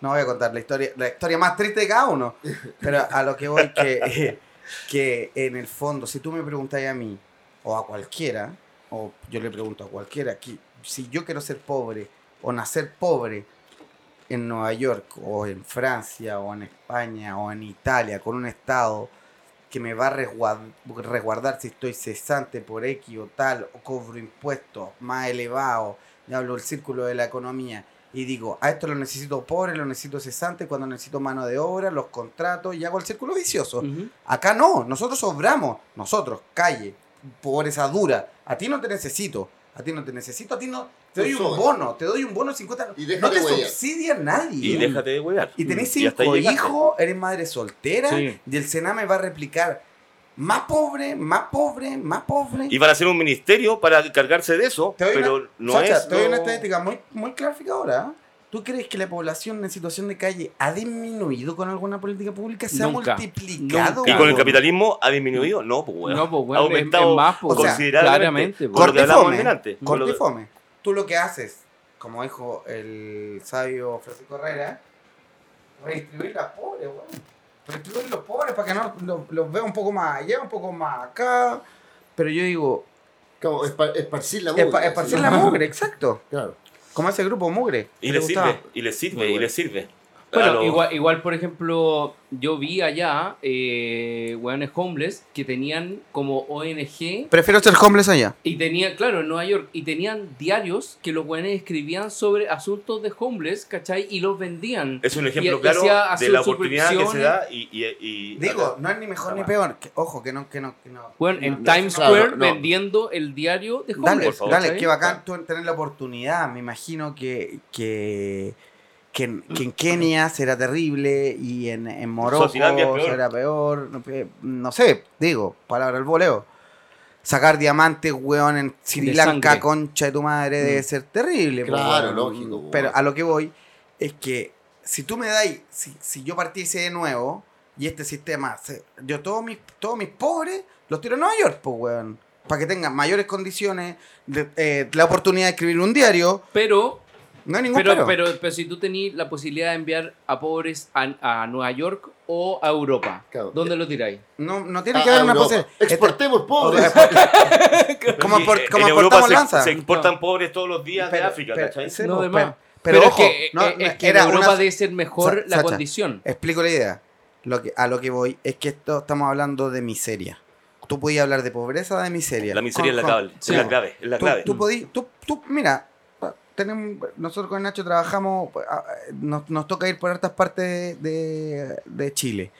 Speaker 4: no voy a contar la historia, la historia más triste de cada uno, pero a lo que voy que, que en el fondo, si tú me preguntas a mí o a cualquiera, o yo le pregunto a cualquiera, que si yo quiero ser pobre o nacer pobre en Nueva York o en Francia o en España o en Italia con un estado que me va a resguard- resguardar si estoy cesante por X o tal, o cobro impuestos más elevados, ya hablo del círculo de la economía, y digo, a esto lo necesito pobre, lo necesito cesante, cuando necesito mano de obra, los contratos, y hago el círculo vicioso. Acá no, nosotros sobramos, nosotros, calle, pobreza dura, a ti no te necesito, a ti no te necesito, a ti no, te doy un bono, te doy un bono de 50,
Speaker 3: Y
Speaker 4: no te
Speaker 3: huellar.
Speaker 4: subsidia nadie.
Speaker 5: Y déjate de huear.
Speaker 4: Y tenés cinco hijos, eres madre soltera,
Speaker 2: Sí.
Speaker 4: y el Sename va a replicar más pobre, más pobre, más pobre.
Speaker 5: Y van a hacer un ministerio para cargarse de eso,
Speaker 4: Te doy
Speaker 5: pero
Speaker 4: una,
Speaker 5: no
Speaker 4: Sacha,
Speaker 5: es.
Speaker 4: te doy una estadística muy, muy clarificadora. ¿Tú crees que la población en situación de calle ha disminuido con alguna política pública? ¿Se
Speaker 2: Nunca,
Speaker 4: ha multiplicado?
Speaker 2: nunca.
Speaker 5: ¿Y con el capitalismo ha disminuido? No, pues weón.
Speaker 2: No, pues,
Speaker 5: ha
Speaker 2: weón, es-
Speaker 5: aumentado
Speaker 2: es más, pues,
Speaker 4: o sea,
Speaker 5: considerablemente.
Speaker 2: claramente, pues.
Speaker 4: Cortifome,
Speaker 5: que-
Speaker 4: Cortifome. Tú lo que haces, como dijo el sabio Francisco Herrera, redistribuir las pobres, weón. Redistribuir los pobres para que no los, los vea un poco más allá, un poco más acá. Pero yo digo,
Speaker 3: Como espa- esparcir la mugre.
Speaker 4: espa- esparcir la mugre, exacto.
Speaker 3: Claro.
Speaker 4: Como ese grupo mugre.
Speaker 5: Y
Speaker 4: ¿Te
Speaker 5: le
Speaker 4: gustaba?
Speaker 5: sirve, y le sirve, y le sirve.
Speaker 2: Bueno, igual, igual, por ejemplo, yo vi allá eh, weones homeless que tenían como ONG
Speaker 4: Prefiero ser homeless allá.
Speaker 2: y tenían, claro, en Nueva York, y tenían diarios que los weones escribían sobre asuntos de homeless, ¿cachai? Y los vendían.
Speaker 5: Es un ejemplo
Speaker 2: y
Speaker 5: claro de la oportunidad que se da y... y, y-
Speaker 4: Digo, no es ni mejor ni peor. Que- ojo, que no, que no, que no.
Speaker 2: Bueno,
Speaker 4: no-
Speaker 2: en
Speaker 4: no-
Speaker 2: Times Square
Speaker 3: no.
Speaker 2: vendiendo el diario de homeless.
Speaker 4: Dale,
Speaker 5: por favor.
Speaker 4: dale, qué bacán tú tener la oportunidad. Me imagino que, que, que, en, que en Kenia será terrible y en, en Morocco
Speaker 5: peor.
Speaker 4: será peor. No, sé, digo, palabra al voleo. Sacar diamantes, weón, en Sri Lanka, concha de tu madre, debe
Speaker 2: Mm.
Speaker 4: ser terrible.
Speaker 3: Claro,
Speaker 4: weón.
Speaker 3: lógico,
Speaker 4: Pero a lo que voy es que si tú me dais, si, si yo partiese de nuevo y este sistema, yo todos mis, todos mis pobres los tiro a Nueva York, pues, weón. Para que tengan mayores condiciones, de- eh, la oportunidad de escribir un diario.
Speaker 2: Pero,
Speaker 4: No hay ningún
Speaker 2: pero,
Speaker 4: pero.
Speaker 2: pero, pero si tú tenías la posibilidad de enviar a pobres a, a Nueva York o a Europa,
Speaker 3: Claro.
Speaker 2: ¿dónde lo tiráis?
Speaker 4: No, no tiene
Speaker 3: A-
Speaker 4: que haber una posibilidad. Este-
Speaker 3: Exportemos pobres.
Speaker 4: como
Speaker 5: Sí,
Speaker 4: por-
Speaker 5: en
Speaker 4: como
Speaker 5: Europa
Speaker 4: exportamos
Speaker 5: se,
Speaker 4: lanza.
Speaker 5: se exportan pobres todos los días de África,
Speaker 4: pero-
Speaker 5: ¿cachai?
Speaker 2: No,
Speaker 4: po,
Speaker 2: de
Speaker 4: pero,
Speaker 2: más.
Speaker 4: pero
Speaker 2: es
Speaker 4: ojo,
Speaker 2: que,
Speaker 4: no,
Speaker 2: es- es que
Speaker 4: era
Speaker 2: en Europa
Speaker 4: una-
Speaker 2: debe ser mejor
Speaker 4: Sa-
Speaker 2: la
Speaker 4: Sacha,
Speaker 2: condición.
Speaker 4: Explico la idea. Lo que, a lo que voy es que esto estamos hablando de miseria. Tú podías hablar de pobreza o de miseria.
Speaker 5: La miseria es la
Speaker 4: Con-
Speaker 5: clave,
Speaker 2: Sí.
Speaker 5: es la clave, es la
Speaker 4: tú,
Speaker 5: clave.
Speaker 4: tú podí- tú- tú- mira, tenemos, nosotros con Nacho trabajamos, pues, nos, nos toca ir por hartas partes de, de Chile.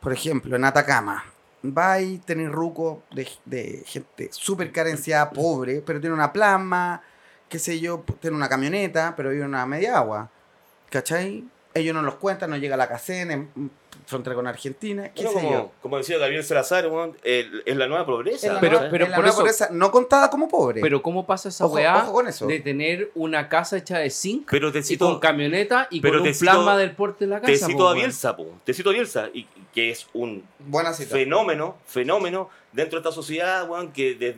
Speaker 4: Por ejemplo, en Atacama, vais, tenéis ruco de, de gente súper carenciada, pobre, pero tiene una plasma, qué sé yo, tiene una camioneta, pero vive una media agua. ¿Cachai? Ellos no los cuentan, no llega a la CACEN, en frontera con Argentina, qué
Speaker 5: Bueno,
Speaker 4: sé yo.
Speaker 5: como, como decía Gabriel Salazar, es la nueva pobreza.
Speaker 4: La
Speaker 2: Pero-
Speaker 4: nueva-
Speaker 2: pero
Speaker 4: es la
Speaker 2: por
Speaker 4: nueva
Speaker 2: eso-
Speaker 4: pobreza no contada como pobre.
Speaker 2: Pero ¿cómo pasa esa
Speaker 4: Ojo-
Speaker 2: weá
Speaker 4: ojo con eso.
Speaker 2: de tener una casa hecha de zinc
Speaker 5: Pero te
Speaker 2: y
Speaker 5: cito,
Speaker 2: con camioneta y
Speaker 5: pero
Speaker 2: con
Speaker 5: te
Speaker 2: un
Speaker 5: cito-
Speaker 2: plasma del porte de la casa?
Speaker 5: te
Speaker 2: po,
Speaker 5: cito a? Bielsa, po, te cito a Bielsa, y, que es un
Speaker 4: Buena cita.
Speaker 5: fenómeno, fenómeno dentro de esta sociedad, weón, que de-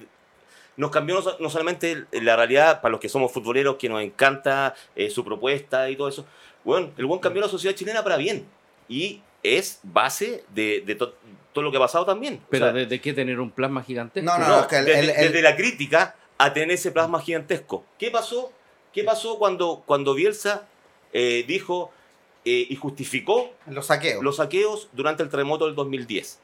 Speaker 5: nos cambió no solamente la realidad para los que somos futboleros, que nos encanta eh, su propuesta y todo eso. Weón, el buen cambió la sociedad chilena para bien. Y es base de, de to- todo lo que ha pasado también.
Speaker 2: Pero
Speaker 5: O sea,
Speaker 2: ¿de, de qué tener un plasma gigantesco?
Speaker 4: No, no,
Speaker 5: no,
Speaker 4: es que el-
Speaker 5: desde,
Speaker 4: el- el-
Speaker 5: desde la crítica a tener ese plasma gigantesco. ¿Qué pasó? ¿Qué pasó cuando, cuando Bielsa eh, dijo eh, y justificó
Speaker 4: Los saqueos.
Speaker 5: los saqueos durante el terremoto del 2010.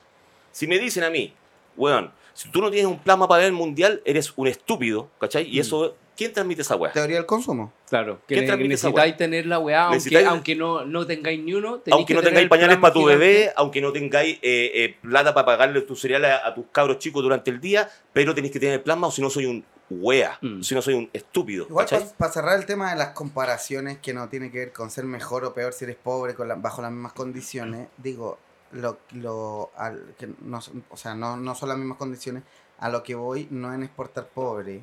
Speaker 5: Si me dicen a mí, weón, si tú no tienes un plasma para ver el mundial, eres un estúpido, ¿cachai? Y
Speaker 2: Mm.
Speaker 5: eso, ¿quién transmite esa weá?
Speaker 4: Teoría del consumo.
Speaker 2: Claro, que
Speaker 5: ¿Quién transmite esa
Speaker 2: necesitáis tener la weá, aunque,
Speaker 5: Necesitáis-
Speaker 2: aunque no, no tengáis ni uno. tenéis
Speaker 5: Aunque
Speaker 2: que
Speaker 5: no
Speaker 2: tener
Speaker 5: tengáis
Speaker 2: el
Speaker 5: pañales para tu bebé, aunque no tengáis eh, eh, plata para pagarle tu cereal a, a tus cabros chicos durante el día, pero tenéis que tener el plasma o si no soy un wea,
Speaker 2: Mm.
Speaker 5: si no soy un estúpido,
Speaker 4: Igual
Speaker 5: ¿cachai?
Speaker 4: para cerrar el tema de las comparaciones que no tiene que ver con ser mejor o peor si eres pobre con la- bajo las mismas condiciones, digo, lo, lo al- que no, son- o sea, no, no son las mismas condiciones, a lo que voy no en exportar pobre,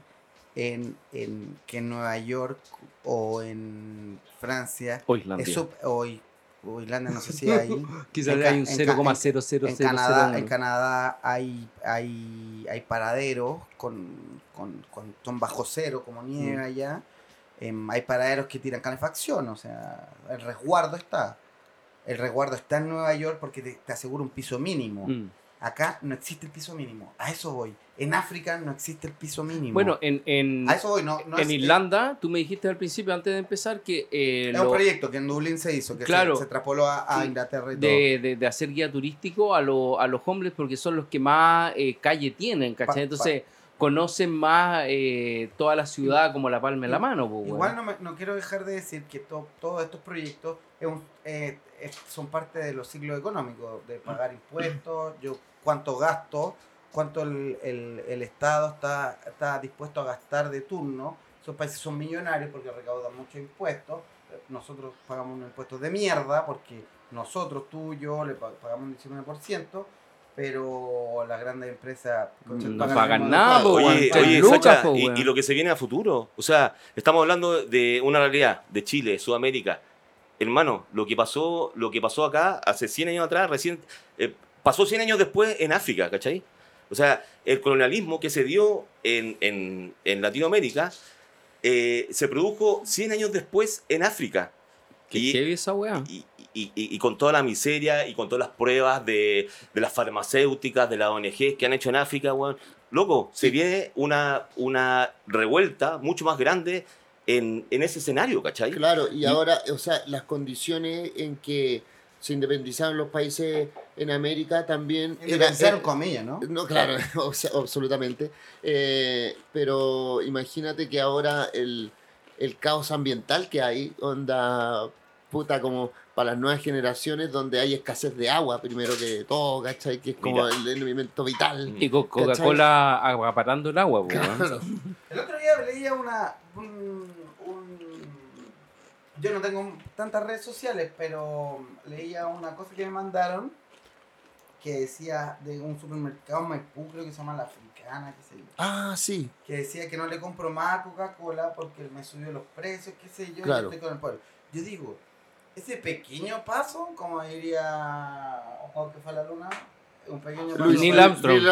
Speaker 4: en, en que en Nueva York o en Francia
Speaker 2: O Islandia.
Speaker 4: es o, o Irlanda, no sé si hay.
Speaker 2: Quizás hay un
Speaker 4: en ca- en-
Speaker 2: 0,0000.
Speaker 4: En Canadá, en Canadá hay, hay, hay paraderos con, con, con- bajo cero, como nieve
Speaker 2: Mm.
Speaker 4: allá. Em, hay paraderos que tiran calefacción, o sea, el resguardo está. El resguardo está en Nueva York porque te, te asegura un piso mínimo.
Speaker 2: Mm.
Speaker 4: Acá no existe el piso mínimo. A eso voy. En África no existe el piso mínimo.
Speaker 2: Bueno, en, en,
Speaker 4: a eso voy. No, no
Speaker 2: en Irlanda, tú me dijiste al principio, antes de empezar, que eh,
Speaker 4: Es
Speaker 2: lo-
Speaker 4: un proyecto que en Dublín se hizo, que
Speaker 2: Claro.
Speaker 4: se, se traspoló a. Inglaterra y todo.
Speaker 2: de, de- de hacer guía turístico a, lo- a los hombres porque son los que más eh, calle tienen,
Speaker 4: Pa-
Speaker 2: ¿cachai? Entonces conocen más eh, toda la ciudad como la palma en la mano. po, weón.
Speaker 4: Igual no, me- no quiero dejar de decir que to- todos estos proyectos es un- eh, es- son parte de los ciclos económicos, de pagar impuestos, yo cuánto gasto, cuánto el, el- el Estado está, está dispuesto a gastar de turno. Esos países son millonarios porque recaudan muchos impuestos. Nosotros pagamos unos impuestos de mierda porque nosotros, tú y yo, le pa- pagamos un 19%, pero las grandes empresas
Speaker 2: No
Speaker 4: pagan
Speaker 2: nada.
Speaker 5: Oye, oye,
Speaker 2: lucas,
Speaker 5: Sacha,
Speaker 2: po,
Speaker 5: y, y lo que se viene a futuro. O sea, estamos hablando de una realidad de Chile, Sudamérica. Hermano, lo que pasó, lo que pasó acá hace 100 años atrás, recién, eh, pasó 100 años después en África, ¿cachai? O sea, el colonialismo que se dio en, en- en Latinoamérica eh, se produjo 100 años después en África.
Speaker 2: Qué
Speaker 5: Y-
Speaker 2: heavy esa weá.
Speaker 5: y, y- y- y con toda la miseria y con todas las pruebas de, de las farmacéuticas, de las ONG que han hecho en África, weón. Loco, se viene una, una revuelta mucho más grande en, en ese escenario, ¿cachai?
Speaker 3: Claro, y
Speaker 5: Y-
Speaker 3: ahora, o sea, las condiciones en que se independizaron los países en América también era- era-
Speaker 4: comillas, ¿no?
Speaker 3: No, claro, o sea, absolutamente. Eh, pero imagínate que ahora el, el caos ambiental que hay, onda puta como para las nuevas generaciones donde hay escasez de agua, primero que todo, ¿cachai? Que es como
Speaker 5: Mira.
Speaker 3: el elemento vital.
Speaker 2: Y co- Coca-Cola acaparando el agua, weón.
Speaker 3: Claro.
Speaker 4: El otro día leía una. un- un- yo no tengo tantas redes sociales, pero leía una cosa que me mandaron que decía de un supermercado Maipú, creo que se llama La Africana, qué sé yo.
Speaker 3: Ah, sí.
Speaker 4: Que decía que no le compro más a Coca-Cola porque me subió los precios, qué sé yo, y
Speaker 3: Claro.
Speaker 4: estoy con el pueblo. Yo digo, ese pequeño paso, como diría Juan que fue a la luna, un pequeño paso.
Speaker 2: Neil Armstrong.
Speaker 3: Neil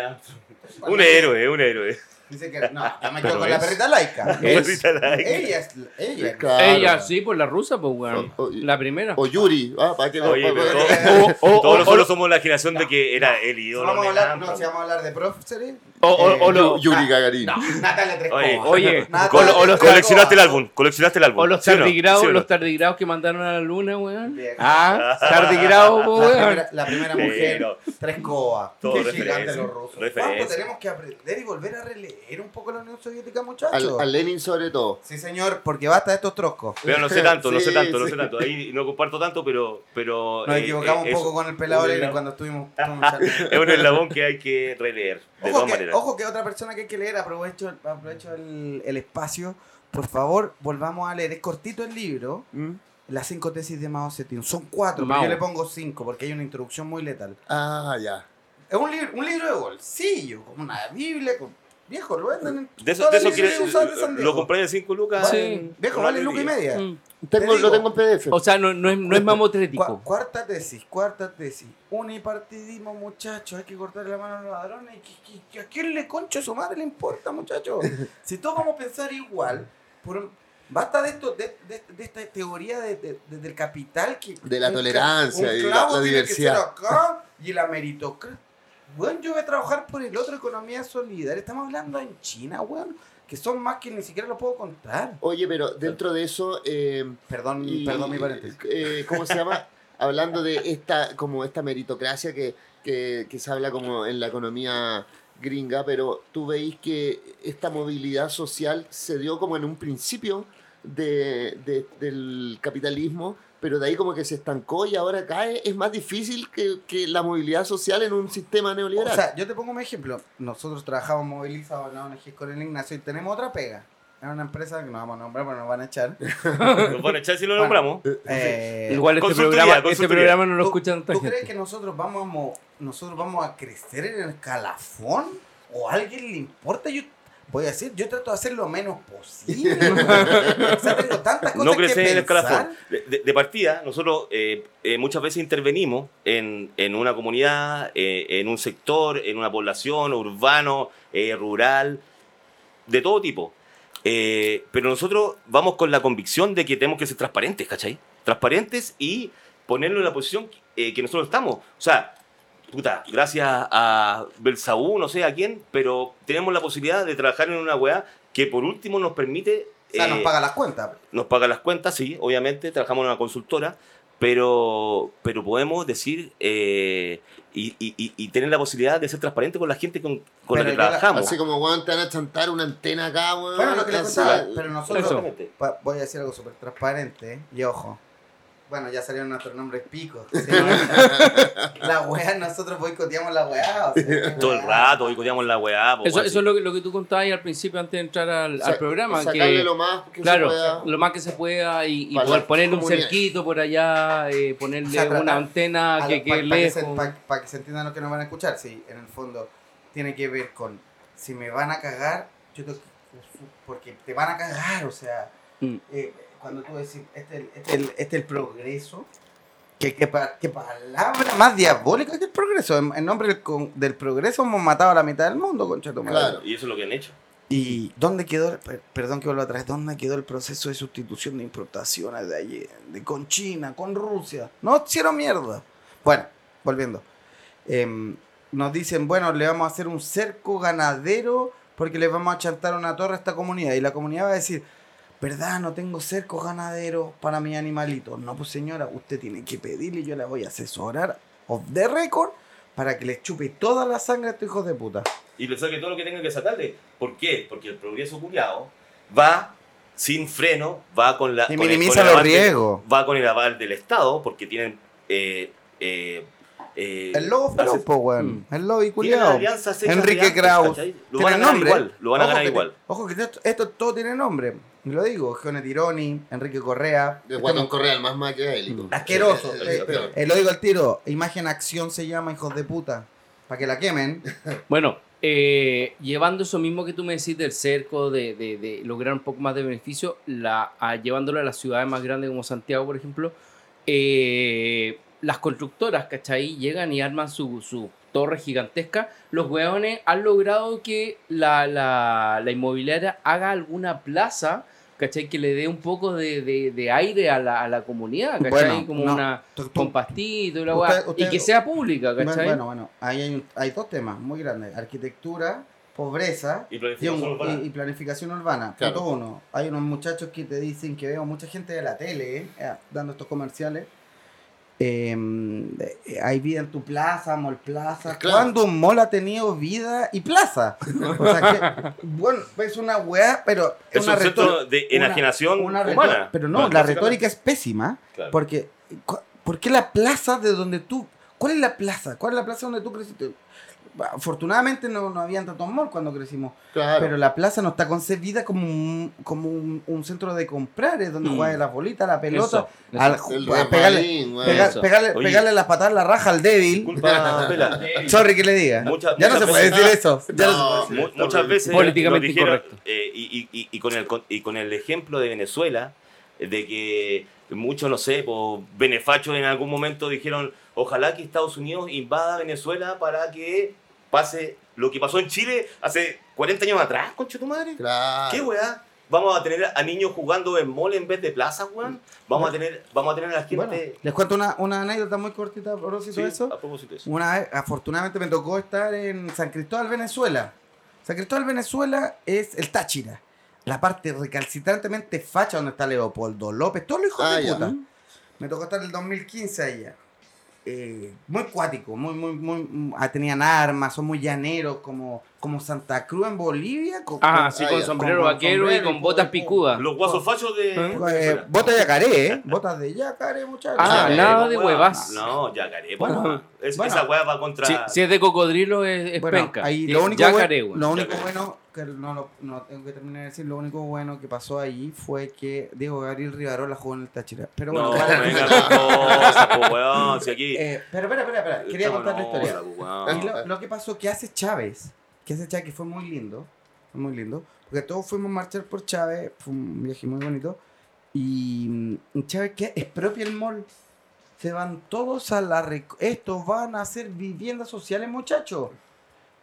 Speaker 3: Armstrong.
Speaker 5: Un héroe, un héroe.
Speaker 4: Dice que no, yo me quedo con la perrita laica.
Speaker 2: Es-
Speaker 4: Ella es. Ella.
Speaker 3: Claro.
Speaker 2: Ella, sí, por la rusa, pues, weón.
Speaker 3: O- o-
Speaker 2: La primera.
Speaker 3: O Yuri, ah, para que
Speaker 5: Oye,
Speaker 3: pa-
Speaker 5: todos,
Speaker 2: O- o-
Speaker 5: todos
Speaker 2: o-
Speaker 5: nosotros somos la generación de que era el ídolo.
Speaker 4: vamos a
Speaker 5: de
Speaker 4: hablar, no, si vamos a hablar de profesores.
Speaker 2: O, o-
Speaker 4: eh,
Speaker 2: o lo-
Speaker 3: Yuri Gagarin.
Speaker 4: Natalia
Speaker 5: Oye,
Speaker 2: o los-
Speaker 4: Tres
Speaker 5: coleccionaste el
Speaker 4: Cobas.
Speaker 5: álbum, coleccionaste el álbum.
Speaker 2: o los
Speaker 5: ¿sí no?
Speaker 2: tardigrados,
Speaker 5: ¿Sí o no?
Speaker 2: los tardigrados que mandaron a la luna, weón. Ah, tardigrado, po,
Speaker 4: La
Speaker 2: weón.
Speaker 4: primera, la primera mujer,
Speaker 5: Pero,
Speaker 4: Tres Cobas.
Speaker 5: Todo
Speaker 4: Qué
Speaker 5: referencia,
Speaker 4: gigantes los rusos.
Speaker 5: referencia.
Speaker 4: ¿Cuánto tenemos que aprender y volver a releer? Leer un poco la Unión Soviética, muchachos.
Speaker 3: Al, al Lenin sobre todo.
Speaker 4: Sí, señor, porque basta de estos troscos.
Speaker 5: Pero no sé tanto, no sé
Speaker 3: Sí,
Speaker 5: tanto, no sé tanto. Ahí no comparto tanto, pero. pero
Speaker 4: Nos
Speaker 5: eh,
Speaker 4: equivocamos
Speaker 5: eh,
Speaker 4: un poco
Speaker 5: es-
Speaker 4: con el pelado Lenin cuando estuvimos...
Speaker 5: Es un eslabón que hay que releer, de
Speaker 4: Ojo
Speaker 5: todas
Speaker 4: que,
Speaker 5: maneras.
Speaker 4: ojo que otra persona que hay que leer, aprovecho, aprovecho el, el espacio, por favor, volvamos a leer. Es cortito el libro,
Speaker 3: ¿Mm?
Speaker 4: las cinco tesis de Mao Zedong. Son cuatro, pero
Speaker 2: Mao.
Speaker 4: yo le pongo cinco porque hay una introducción muy letal.
Speaker 3: Ah, ya.
Speaker 4: Es un libro, un libro de bolsillo, como una Biblia, con, viejo, lo venden
Speaker 5: De eso, de eso
Speaker 4: de
Speaker 5: lo compré en 5 lucas.
Speaker 4: Vale,
Speaker 2: Sí.
Speaker 4: Viejo, vale luca y media.
Speaker 2: Mm.
Speaker 3: Tengo,
Speaker 4: digo.
Speaker 3: lo tengo en PDF.
Speaker 2: O sea, no, no es, no es mamotrético.
Speaker 4: cuarta tesis, cuarta tesis. Unipartidismo, muchachos. Hay que cortarle la mano a los ladrones. ¿Qué- qué- ¿A quién le concha a su madre le importa, muchachos? si todos vamos a pensar igual, por basta de esto, de, de- de esta teoría de- de- de- del capital que
Speaker 3: De la
Speaker 4: un
Speaker 3: tolerancia
Speaker 4: un
Speaker 3: y la-
Speaker 4: clavo
Speaker 3: la
Speaker 4: tiene que ser
Speaker 3: diversidad.
Speaker 4: acá y la meritocracia. Bueno, yo voy a trabajar por el otro economía solidaria. Estamos hablando en China, weón, que son más que ni siquiera lo puedo contar.
Speaker 3: Oye, pero dentro de eso, eh,
Speaker 4: Perdón,
Speaker 3: y-
Speaker 4: perdón mi paréntesis.
Speaker 3: eh, ¿cómo se llama? Hablando de esta, como esta meritocracia que, que, que se habla como en la economía gringa, pero tú veis que esta movilidad social se dio como en un principio de, de- del capitalismo, pero de ahí como que se estancó y ahora cae. Es más difícil que, que la movilidad social en un sistema neoliberal.
Speaker 4: O sea, yo te pongo un ejemplo. Nosotros trabajamos movilizados en la ONG con el Ignacio y tenemos otra pega. Es una empresa que no vamos a nombrar porque nos van a echar.
Speaker 5: Nos van a echar si lo
Speaker 4: Bueno.
Speaker 5: nombramos.
Speaker 4: Eh,
Speaker 2: Igual este programa, este programa no lo
Speaker 4: ¿tú-
Speaker 2: escucha tanta
Speaker 4: ¿Tú
Speaker 2: gente.
Speaker 4: crees que nosotros vamos, a mo- nosotros vamos a crecer en el escalafón? ¿O a alguien le importa? Yo voy a decir, yo trato de hacer lo menos posible. o sea, tengo tantas cosas
Speaker 5: no
Speaker 4: que
Speaker 5: crecer en el escalafón. De, de- de partida, nosotros eh, eh, muchas veces intervenimos en, en una comunidad, eh, en un sector, en una población, urbano, eh, rural, de todo tipo. Eh, pero nosotros vamos con la convicción de que tenemos que ser transparentes, ¿cachai? Transparentes y ponerlo en la posición eh, que nosotros estamos. O sea, puta, gracias a Belsaú, no sé a quién, pero tenemos la posibilidad de trabajar en una weá que por último nos permite...
Speaker 4: O sea, nos
Speaker 5: eh,
Speaker 4: paga las cuentas.
Speaker 5: nos paga las cuentas, sí, obviamente, trabajamos en una consultora, pero, pero podemos decir eh, y, y- y- y tener la posibilidad de ser transparente con la gente con, con la que trabajamos.
Speaker 3: Así como, weón, te van a chantar una antena acá, weón.
Speaker 4: Bueno, lo que les contaba, pero nosotros,
Speaker 2: Eso.
Speaker 4: Voy a decir algo súper transparente y ojo. Bueno, ya salieron nuestros nombres picos. ¿sí? la weá, nosotros boicoteamos la weá. o sea,
Speaker 5: Todo el rato, boicoteamos la weá. po,
Speaker 2: Eso, eso es lo que, lo que tú contabas ahí al principio antes de entrar al, programa.
Speaker 3: Sacarle
Speaker 2: Que,
Speaker 3: lo más que
Speaker 2: claro,
Speaker 3: se pueda.
Speaker 2: lo más que se pueda y, y
Speaker 3: Para
Speaker 2: poder ponerle un cerquito por allá, eh, ponerle
Speaker 4: O sea,
Speaker 2: una antena que
Speaker 4: lo-
Speaker 2: quede
Speaker 4: pa- pa que se- pa que se entiendan lo que nos van a escuchar. Sí, en el fondo tiene que ver con si me van a cagar, yo tengo que- porque te van a cagar, o sea,
Speaker 2: Mm.
Speaker 4: eh, cuando tú decís, este es el, este es el- este es el progreso, ¿qué, qué, pa- qué palabra más diabólica que el progreso? En, en nombre del, con- del progreso hemos matado a la mitad del mundo, concha tu madre.
Speaker 3: Claro.
Speaker 5: Y eso es lo que han hecho.
Speaker 4: ¿Y dónde quedó, per- perdón que vuelva atrás, dónde quedó el proceso de sustitución de importaciones de allí, de, con China, con Rusia? No hicieron mierda. Bueno, volviendo. Em, nos dicen, bueno, le vamos a hacer un cerco ganadero porque le vamos a chantar una torre a esta comunidad. Y la comunidad va a decir, ¿verdad? No tengo cerco ganadero para mi animalito. No, pues señora, usted tiene que pedirle y yo la voy a asesorar off the record para que le chupe toda la sangre a estos hijos de puta.
Speaker 5: Y le saque todo lo que tenga que sacarle. ¿Por qué? Porque el progreso culiado va sin freno, va con la.
Speaker 4: Y
Speaker 5: con el-
Speaker 4: minimiza
Speaker 5: con
Speaker 4: los
Speaker 5: de-
Speaker 4: riesgos.
Speaker 5: va con el aval del Estado, porque tienen. eh, eh, eh,
Speaker 4: El po, weón. El lobo y
Speaker 5: tienen
Speaker 4: culiao.
Speaker 5: alianzas hechas
Speaker 4: Enrique Kraus.
Speaker 5: Lo van a ganar igual. Lo van a
Speaker 4: Ojo
Speaker 5: ganar igual.
Speaker 4: ojo que esto, esto todo tiene nombre. Lo digo, Gione Tironi, Enrique Correa.
Speaker 3: De
Speaker 4: Este
Speaker 3: Guatón Correa, el más maquiavélico.
Speaker 4: Asqueroso.
Speaker 3: El- el-
Speaker 4: Eh,
Speaker 3: el
Speaker 4: eh, lo digo al tiro. Imagen acción se llama, hijos de puta. Para que la quemen.
Speaker 2: Bueno, eh, llevando eso mismo que tú me decís del cerco, de, de- de lograr un poco más de beneficio, la, a- llevándolo a las ciudades más grandes como Santiago, por ejemplo, eh, las constructoras, ¿cachai? Llegan y arman su, su torre gigantesca. Los hueones han logrado que la, la, la inmobiliaria haga alguna plaza, ¿cachai? Que le dé un poco de, de- de aire a la, a la comunidad, ¿cachai?
Speaker 4: Bueno,
Speaker 2: como
Speaker 4: no.
Speaker 2: una
Speaker 4: Tú- tú-
Speaker 2: con pastito y la
Speaker 4: Usted-
Speaker 2: hueá,
Speaker 4: usted-
Speaker 2: y que sea pública,
Speaker 4: Bueno,
Speaker 2: ¿cachai?
Speaker 4: bueno, bueno. Ahí hay, un- hay dos temas muy grandes. Arquitectura, pobreza
Speaker 5: Y
Speaker 4: y,
Speaker 5: planificación
Speaker 4: un-
Speaker 5: urbana.
Speaker 4: y- y planificación urbana.
Speaker 3: Claro.
Speaker 4: Punto uno. Hay unos muchachos que te dicen que veo mucha gente de la tele eh, dando estos comerciales. Eh, eh, hay vida en tu plaza, mall plaza.
Speaker 3: Claro.
Speaker 4: ¿Cuándo un mall ha tenido vida y plaza? O sea, que, bueno, es una weá, pero
Speaker 5: Es
Speaker 4: una
Speaker 5: un centro de
Speaker 4: una-
Speaker 5: enajenación
Speaker 4: una retor-
Speaker 5: humana.
Speaker 4: Pero no, la retórica es pésima,
Speaker 5: Claro.
Speaker 4: porque ¿por qué la plaza de donde tú... ¿Cuál es la plaza? ¿Cuál es la plaza donde tú creciste? Afortunadamente no, no habían tantos malls cuando crecimos.
Speaker 3: Claro.
Speaker 4: Pero la plaza no está concebida como un, como un, un centro de comprar, es donde
Speaker 2: Mm.
Speaker 4: juegas la bolita, la pelota,
Speaker 2: Eso,
Speaker 4: al-
Speaker 2: eso.
Speaker 3: el
Speaker 4: pegarle, pega- las patadas la raja al débil.
Speaker 5: Disculpa.
Speaker 4: Sorry que le diga.
Speaker 5: Muchas-
Speaker 4: ya no se puede
Speaker 5: veces-
Speaker 4: decir eso. Ya no se
Speaker 3: No.
Speaker 4: puede decir.
Speaker 5: Mu-
Speaker 3: Está
Speaker 5: muchas veces
Speaker 2: Políticamente
Speaker 5: dijeron,
Speaker 2: incorrecto.
Speaker 5: eh, y, y- y- y con el, con- y con el ejemplo de Venezuela, de que muchos, no sé, pues, benefachos en algún momento dijeron, ojalá que Estados Unidos invada Venezuela para que pase lo que pasó en Chile hace 40 años atrás, concha tu madre.
Speaker 3: Claro.
Speaker 5: ¿Qué weá? Vamos a tener a niños jugando en mall en vez de plaza, weón. Vamos a tener, vamos a tener a la gente.
Speaker 4: Bueno, les cuento una, una anécdota muy cortita a propósito
Speaker 5: Sí,
Speaker 4: de eso.
Speaker 5: a propósito de eso.
Speaker 4: Una vez, afortunadamente me tocó estar en San Cristóbal, Venezuela. San Cristóbal, Venezuela es el Táchira. La parte recalcitrantemente facha donde está Leopoldo López, todos los hijos
Speaker 3: Ah,
Speaker 4: de
Speaker 3: ya.
Speaker 4: puta. Me tocó estar en el 2015 allá. Eh, muy cuático, muy, muy, muy, ah, tenían armas, son muy llaneros, como, como Santa Cruz en Bolivia. con-
Speaker 2: Ah,
Speaker 4: con-
Speaker 2: sí, con sombrero
Speaker 4: Con-
Speaker 2: vaquero y
Speaker 4: sombrero y
Speaker 2: con botas picudas.
Speaker 5: Los guasos fachos de.
Speaker 2: ¿Eh?
Speaker 4: Eh, botas de yacaré, ¿eh? Botas de yacaré, muchachos.
Speaker 2: Ah,
Speaker 5: Yacaré,
Speaker 2: nada
Speaker 5: pues,
Speaker 2: de huevas.
Speaker 5: No, yacaré,
Speaker 4: Bueno,
Speaker 5: bueno. Es,
Speaker 4: bueno.
Speaker 5: esa hueá va contra.
Speaker 2: Si, si es de cocodrilo es, es
Speaker 4: Bueno,
Speaker 2: penca.
Speaker 4: ahí
Speaker 2: Es
Speaker 4: lo único,
Speaker 2: yacaré,
Speaker 4: bueno, lo único
Speaker 5: Yacaré.
Speaker 4: bueno, que no, lo- no tengo que terminar de decir, lo único bueno que pasó ahí fue que Diego Gabriel Rivarola jugó en el Táchira. Pero bueno,
Speaker 5: No, venga po, weón. Si aquí.
Speaker 4: Eh, pero espera, espera, espera, quería contar la historia. lo, lo que pasó que hace Chávez, que Chávez que fue muy lindo, fue muy lindo, porque todos fuimos a marchar por Chávez, fue un viaje muy bonito, y mm, Chávez que expropia el mall. Se van todos a la... Estos van a ser viviendas sociales, muchachos.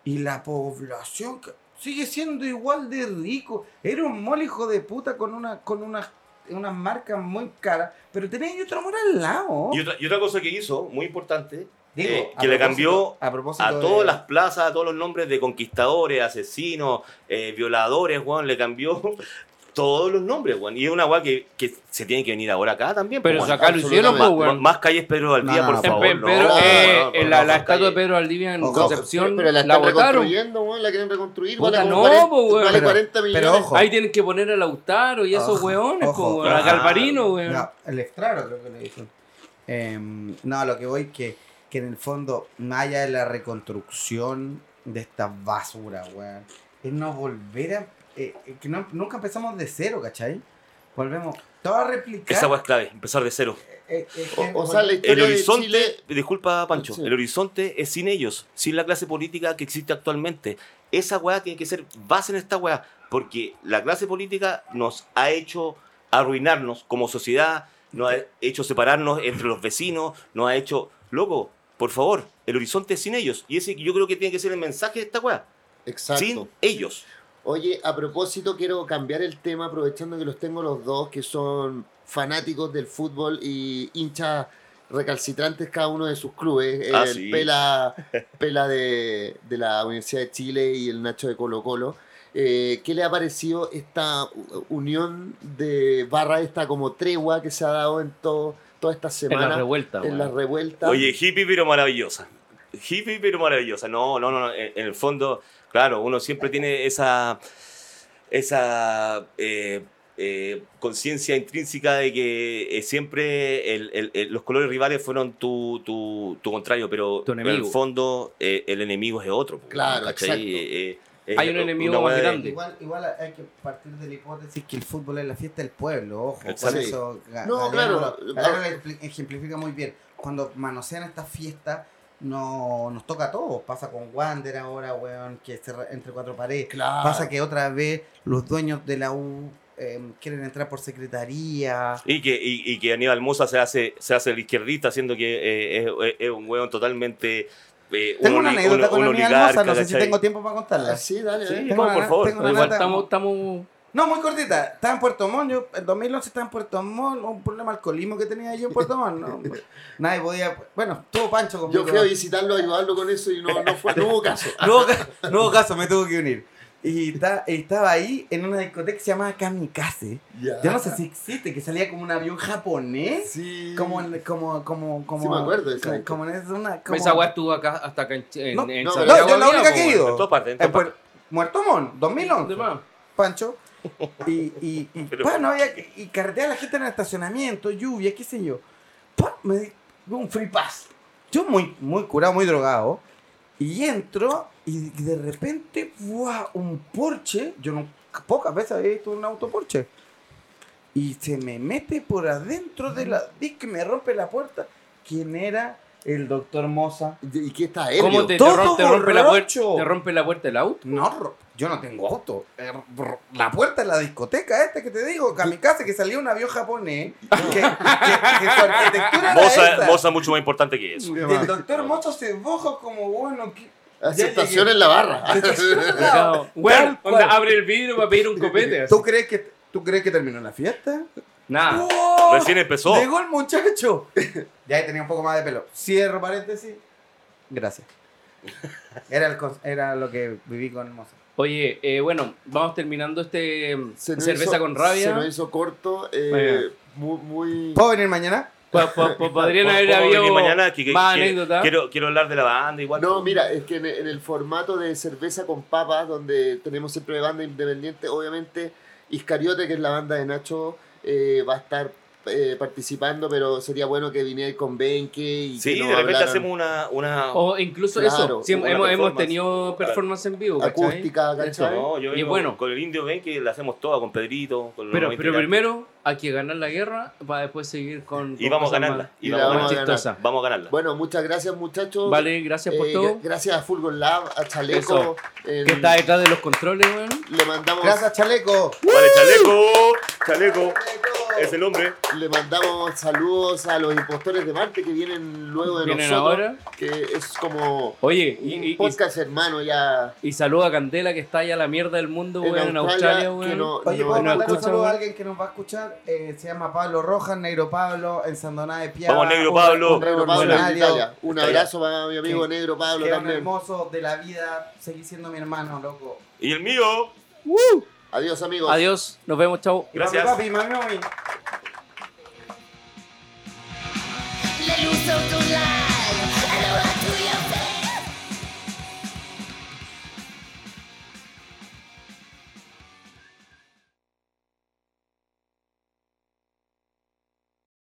Speaker 4: Y la población sigue siendo igual de rico. Era un mall hijo de puta con una con unas unas marcas muy caras, pero tenía otro mall al lado.
Speaker 5: Y otra, y otra cosa que hizo, muy importante,
Speaker 4: Digo,
Speaker 5: eh, que le cambió
Speaker 4: a, propósito
Speaker 5: a
Speaker 4: de-
Speaker 5: todas las plazas, a todos los nombres de conquistadores, asesinos, eh, violadores, weón, le cambió todos los nombres, weón. Y es una weá que, que se tiene que venir ahora acá también.
Speaker 2: Pero
Speaker 5: weón.
Speaker 2: acá lo hicieron,
Speaker 3: absolutamente.
Speaker 2: pues,
Speaker 5: más,
Speaker 2: weón.
Speaker 5: más calles Pedro Valdivia, por favor.
Speaker 2: Pe-
Speaker 5: no,
Speaker 2: Pedro,
Speaker 5: no,
Speaker 2: eh,
Speaker 5: no, no,
Speaker 2: en la, estatua de. Pedro Valdivia en
Speaker 4: Ojo,
Speaker 2: Concepción
Speaker 3: pero la
Speaker 2: la
Speaker 3: están
Speaker 2: botaron.
Speaker 3: reconstruyendo, weón, la quieren reconstruir.
Speaker 2: Puta, no,
Speaker 3: como 40,
Speaker 2: po, weón.
Speaker 3: vale
Speaker 4: Pero-
Speaker 3: 40 millones.
Speaker 4: pero ojo.
Speaker 2: Ahí tienen que poner a Lautaro y esos weones, a Galvarino, weón.
Speaker 4: No, el Estraro creo que le dicen. Em, no, lo que voy que, que en el fondo, más allá de la reconstrucción de esta basura, weón, es no volver a... eh, eh, que no- nunca empezamos de cero, ¿cachai? Volvemos todo a replicar.
Speaker 5: Esa weá es clave, empezar de cero.
Speaker 4: eh, eh,
Speaker 3: O,
Speaker 4: que
Speaker 3: o sea, la
Speaker 5: El
Speaker 3: de
Speaker 5: horizonte,
Speaker 3: Chile...
Speaker 5: disculpa Pancho,
Speaker 3: Sí.
Speaker 5: el horizonte es sin ellos, sin la clase política que existe actualmente. Esa weá tiene que ser base en esta weá, porque la clase política nos ha hecho arruinarnos como sociedad, nos ha hecho separarnos entre los vecinos, nos ha hecho, loco, por favor, el horizonte es sin ellos. Y ese yo creo que tiene que ser el mensaje de esta weá,
Speaker 3: Exacto.
Speaker 5: sin ellos.
Speaker 3: Oye, a propósito, quiero cambiar el tema, aprovechando que los tengo los dos, que son fanáticos del fútbol y hinchas recalcitrantes cada uno de sus clubes.
Speaker 5: Ah,
Speaker 3: el
Speaker 5: sí.
Speaker 3: Pela, Pela de, de la Universidad de Chile y el Nacho de Colo Colo. Eh, ¿Qué le ha parecido esta unión de barra, esta como tregua que se ha dado en todo, toda esta
Speaker 2: En
Speaker 3: semana?
Speaker 2: la revuelta,
Speaker 3: en
Speaker 2: weón.
Speaker 3: las revueltas.
Speaker 5: Oye, hippie pero maravillosa. Hippie pero maravillosa. No, no, no. En, en el fondo, claro, uno siempre tiene esa, esa eh, eh, conciencia intrínseca de que eh, siempre el- el- el- los colores rivales fueron tu, tu, tu contrario, pero
Speaker 2: Tu
Speaker 5: en el fondo eh, el enemigo es otro.
Speaker 3: Claro,
Speaker 5: ¿cachai?
Speaker 3: exacto.
Speaker 5: Eh, eh, es
Speaker 2: Hay un enemigo más
Speaker 5: de-
Speaker 2: grande.
Speaker 4: Igual, igual hay que partir de la hipótesis que el fútbol es la fiesta del pueblo, ojo. Por eso
Speaker 3: No,
Speaker 4: Galeano
Speaker 3: claro.
Speaker 4: ejemplifica muy bien. Cuando manosean estas fiestas, no, nos toca a todos. Pasa con Wander ahora, weón, que se re- entre cuatro paredes.
Speaker 3: Claro.
Speaker 4: Pasa que otra vez los dueños de la U eh, quieren entrar por secretaría.
Speaker 5: Y que, y, y que Aníbal Mosa se hace, se hace el izquierdista, siendo que eh, es, es un weón totalmente. Eh, un
Speaker 4: Tengo una anécdota
Speaker 5: un-
Speaker 4: con
Speaker 5: un
Speaker 4: Aníbal
Speaker 5: oligarca,
Speaker 4: Mosa, no sé si tengo tiempo para contarla.
Speaker 3: Sí, dale,
Speaker 5: Sí,
Speaker 3: dale.
Speaker 4: Tengo
Speaker 5: no,
Speaker 4: una-
Speaker 5: por favor.
Speaker 4: tengo una
Speaker 2: Igual
Speaker 4: nota-
Speaker 2: estamos, estamos
Speaker 4: No, muy cortita. Estaba en Puerto Montt. Yo en 2011 estaba en Puerto Montt. Un problema de alcoholismo que tenía yo en Puerto Montt. No, nadie podía. Bueno, tuvo Pancho conmigo.
Speaker 3: Yo fui a visitarlo, a ayudarlo con eso y no, no, fue, no hubo caso.
Speaker 4: No hubo, ca- no hubo caso, me tuvo que unir. Y ta- estaba ahí en una discoteca que se llamaba Kamikaze.
Speaker 3: Ya.
Speaker 4: Yo no sé si existe, que salía como un avión japonés.
Speaker 3: Sí.
Speaker 4: Como, en- como, como, como.
Speaker 3: Sí, me acuerdo de esa
Speaker 4: como, como en una. Como,
Speaker 2: Esa estuvo acá hasta acá en,
Speaker 4: No,
Speaker 2: en
Speaker 3: no,
Speaker 2: Santiago.
Speaker 4: No, yo la única que he ido.
Speaker 5: En todas partes, en todas partes.
Speaker 4: Muerto Montt, 2011.
Speaker 2: De más.
Speaker 4: Pancho. Y, y, y,
Speaker 5: Pero-
Speaker 4: pa, no había y carretea a la gente en el estacionamiento, lluvia, qué sé yo. Me di un free pass. Yo muy, muy curado, muy drogado. Y entro y de repente, ¡buah! un Porsche. Yo no, pocas veces había visto un auto Porsche. Y se me mete por adentro de la... Que me rompe la puerta. ¿Quién era? El doctor Moza.
Speaker 3: ¿Y qué está ebrio?
Speaker 2: ¿Cómo te, te rom- te rompe la puerta, te rompe la puerta del auto?
Speaker 4: No, yo no tengo auto. Eh, La puerta de la discoteca esta que te digo, Kamikaze, que salió un avión japonés, que, que- que su arquitectura era
Speaker 5: Moza,
Speaker 4: esa.
Speaker 5: Moza mucho más importante que eso.
Speaker 4: El doctor Moza se boja como bueno. que-
Speaker 3: Aceptación en la barra.
Speaker 2: Onda, abre el vidrio para pedir un copete.
Speaker 4: ¿Tú crees que, ¿Tú crees que terminó la fiesta?
Speaker 2: Nada.
Speaker 4: ¡Oh!
Speaker 5: Recién empezó.
Speaker 4: Llegó el muchacho. ya ahí tenía un poco más de pelo. Cierro paréntesis. Gracias. Era, el, era lo que viví con Moza.
Speaker 2: Oye, eh, bueno, vamos terminando este
Speaker 3: Se nos
Speaker 2: cerveza
Speaker 3: hizo-
Speaker 2: con rabia.
Speaker 3: Se nos hizo corto. eh, muy, muy-
Speaker 4: ¿Puedo venir mañana?
Speaker 2: Po- po- po- podrían
Speaker 5: ¿Cómo-
Speaker 2: haber habido
Speaker 5: venir mañana? Que- que-
Speaker 2: más
Speaker 5: que-
Speaker 2: anécdotas.
Speaker 5: Quiero, quiero hablar de la banda igual.
Speaker 3: No, mira, es que en, en el formato de cerveza con papas, donde tenemos siempre banda independiente, obviamente Iscariote, que es la banda de Nacho, eh, va a estar eh, participando, pero sería bueno que viniera con Benke y
Speaker 5: Sí,
Speaker 3: que nos
Speaker 5: de repente
Speaker 3: hablaran
Speaker 5: hacemos una... una...
Speaker 2: O incluso
Speaker 3: Claro,
Speaker 2: eso, sí, hemos, hemos tenido performance en vivo, ¿cachai?
Speaker 3: acústica, ¿cachai?
Speaker 5: No, yo
Speaker 2: Y bueno.
Speaker 5: con el indio ven que la hacemos toda, con Pedrito, con
Speaker 2: Pero, pero primero hay que ganar la guerra para después seguir con.
Speaker 5: Y
Speaker 2: con
Speaker 5: vamos a ganarla.
Speaker 2: más-
Speaker 5: Y
Speaker 3: Y la
Speaker 5: vamos a
Speaker 3: vamos a
Speaker 5: ganarla. Vamos a ganarla.
Speaker 3: Bueno, muchas gracias muchachos.
Speaker 2: Vale, gracias por
Speaker 3: Eh,
Speaker 2: todo.
Speaker 3: gra- gracias a Fulgor Lab, a Chaleco.
Speaker 2: Que está detrás de los controles, weón.
Speaker 3: le mandamos,
Speaker 4: Gracias, Chaleco.
Speaker 5: Vale, chaleco, chaleco, es el hombre.
Speaker 3: le mandamos saludos a los impostores de Marte que vienen luego de
Speaker 2: Vienen
Speaker 3: nosotros.
Speaker 2: ahora.
Speaker 3: Que es como
Speaker 2: Oye,
Speaker 3: un
Speaker 2: y, y,
Speaker 3: podcast hermano ya
Speaker 2: y saluda a Candela que está allá a la mierda del mundo, weón, en
Speaker 3: Australia,
Speaker 2: Australia,
Speaker 3: que
Speaker 2: weón.
Speaker 3: no,
Speaker 4: Oye,
Speaker 3: no-
Speaker 4: ¿puedo
Speaker 2: no
Speaker 4: mandar un
Speaker 2: escuchan,
Speaker 4: saludo a
Speaker 2: weón.
Speaker 4: alguien que nos va a escuchar? Eh, se llama Pablo Rojas, Negro Pablo, en Sandoná de Piava.
Speaker 5: Vamos, Negro
Speaker 4: un-
Speaker 5: Pablo.
Speaker 4: un
Speaker 3: Negro Pablo Italia. Un abrazo para mi amigo
Speaker 4: Sí.
Speaker 3: Negro Pablo
Speaker 4: que un
Speaker 3: también.
Speaker 4: hermoso de la vida. Seguí siendo mi hermano, loco.
Speaker 5: Y el mío.
Speaker 3: Adiós amigos.
Speaker 2: Adiós, nos vemos, chao.
Speaker 5: Gracias.
Speaker 4: Papi, papi, mami, mami.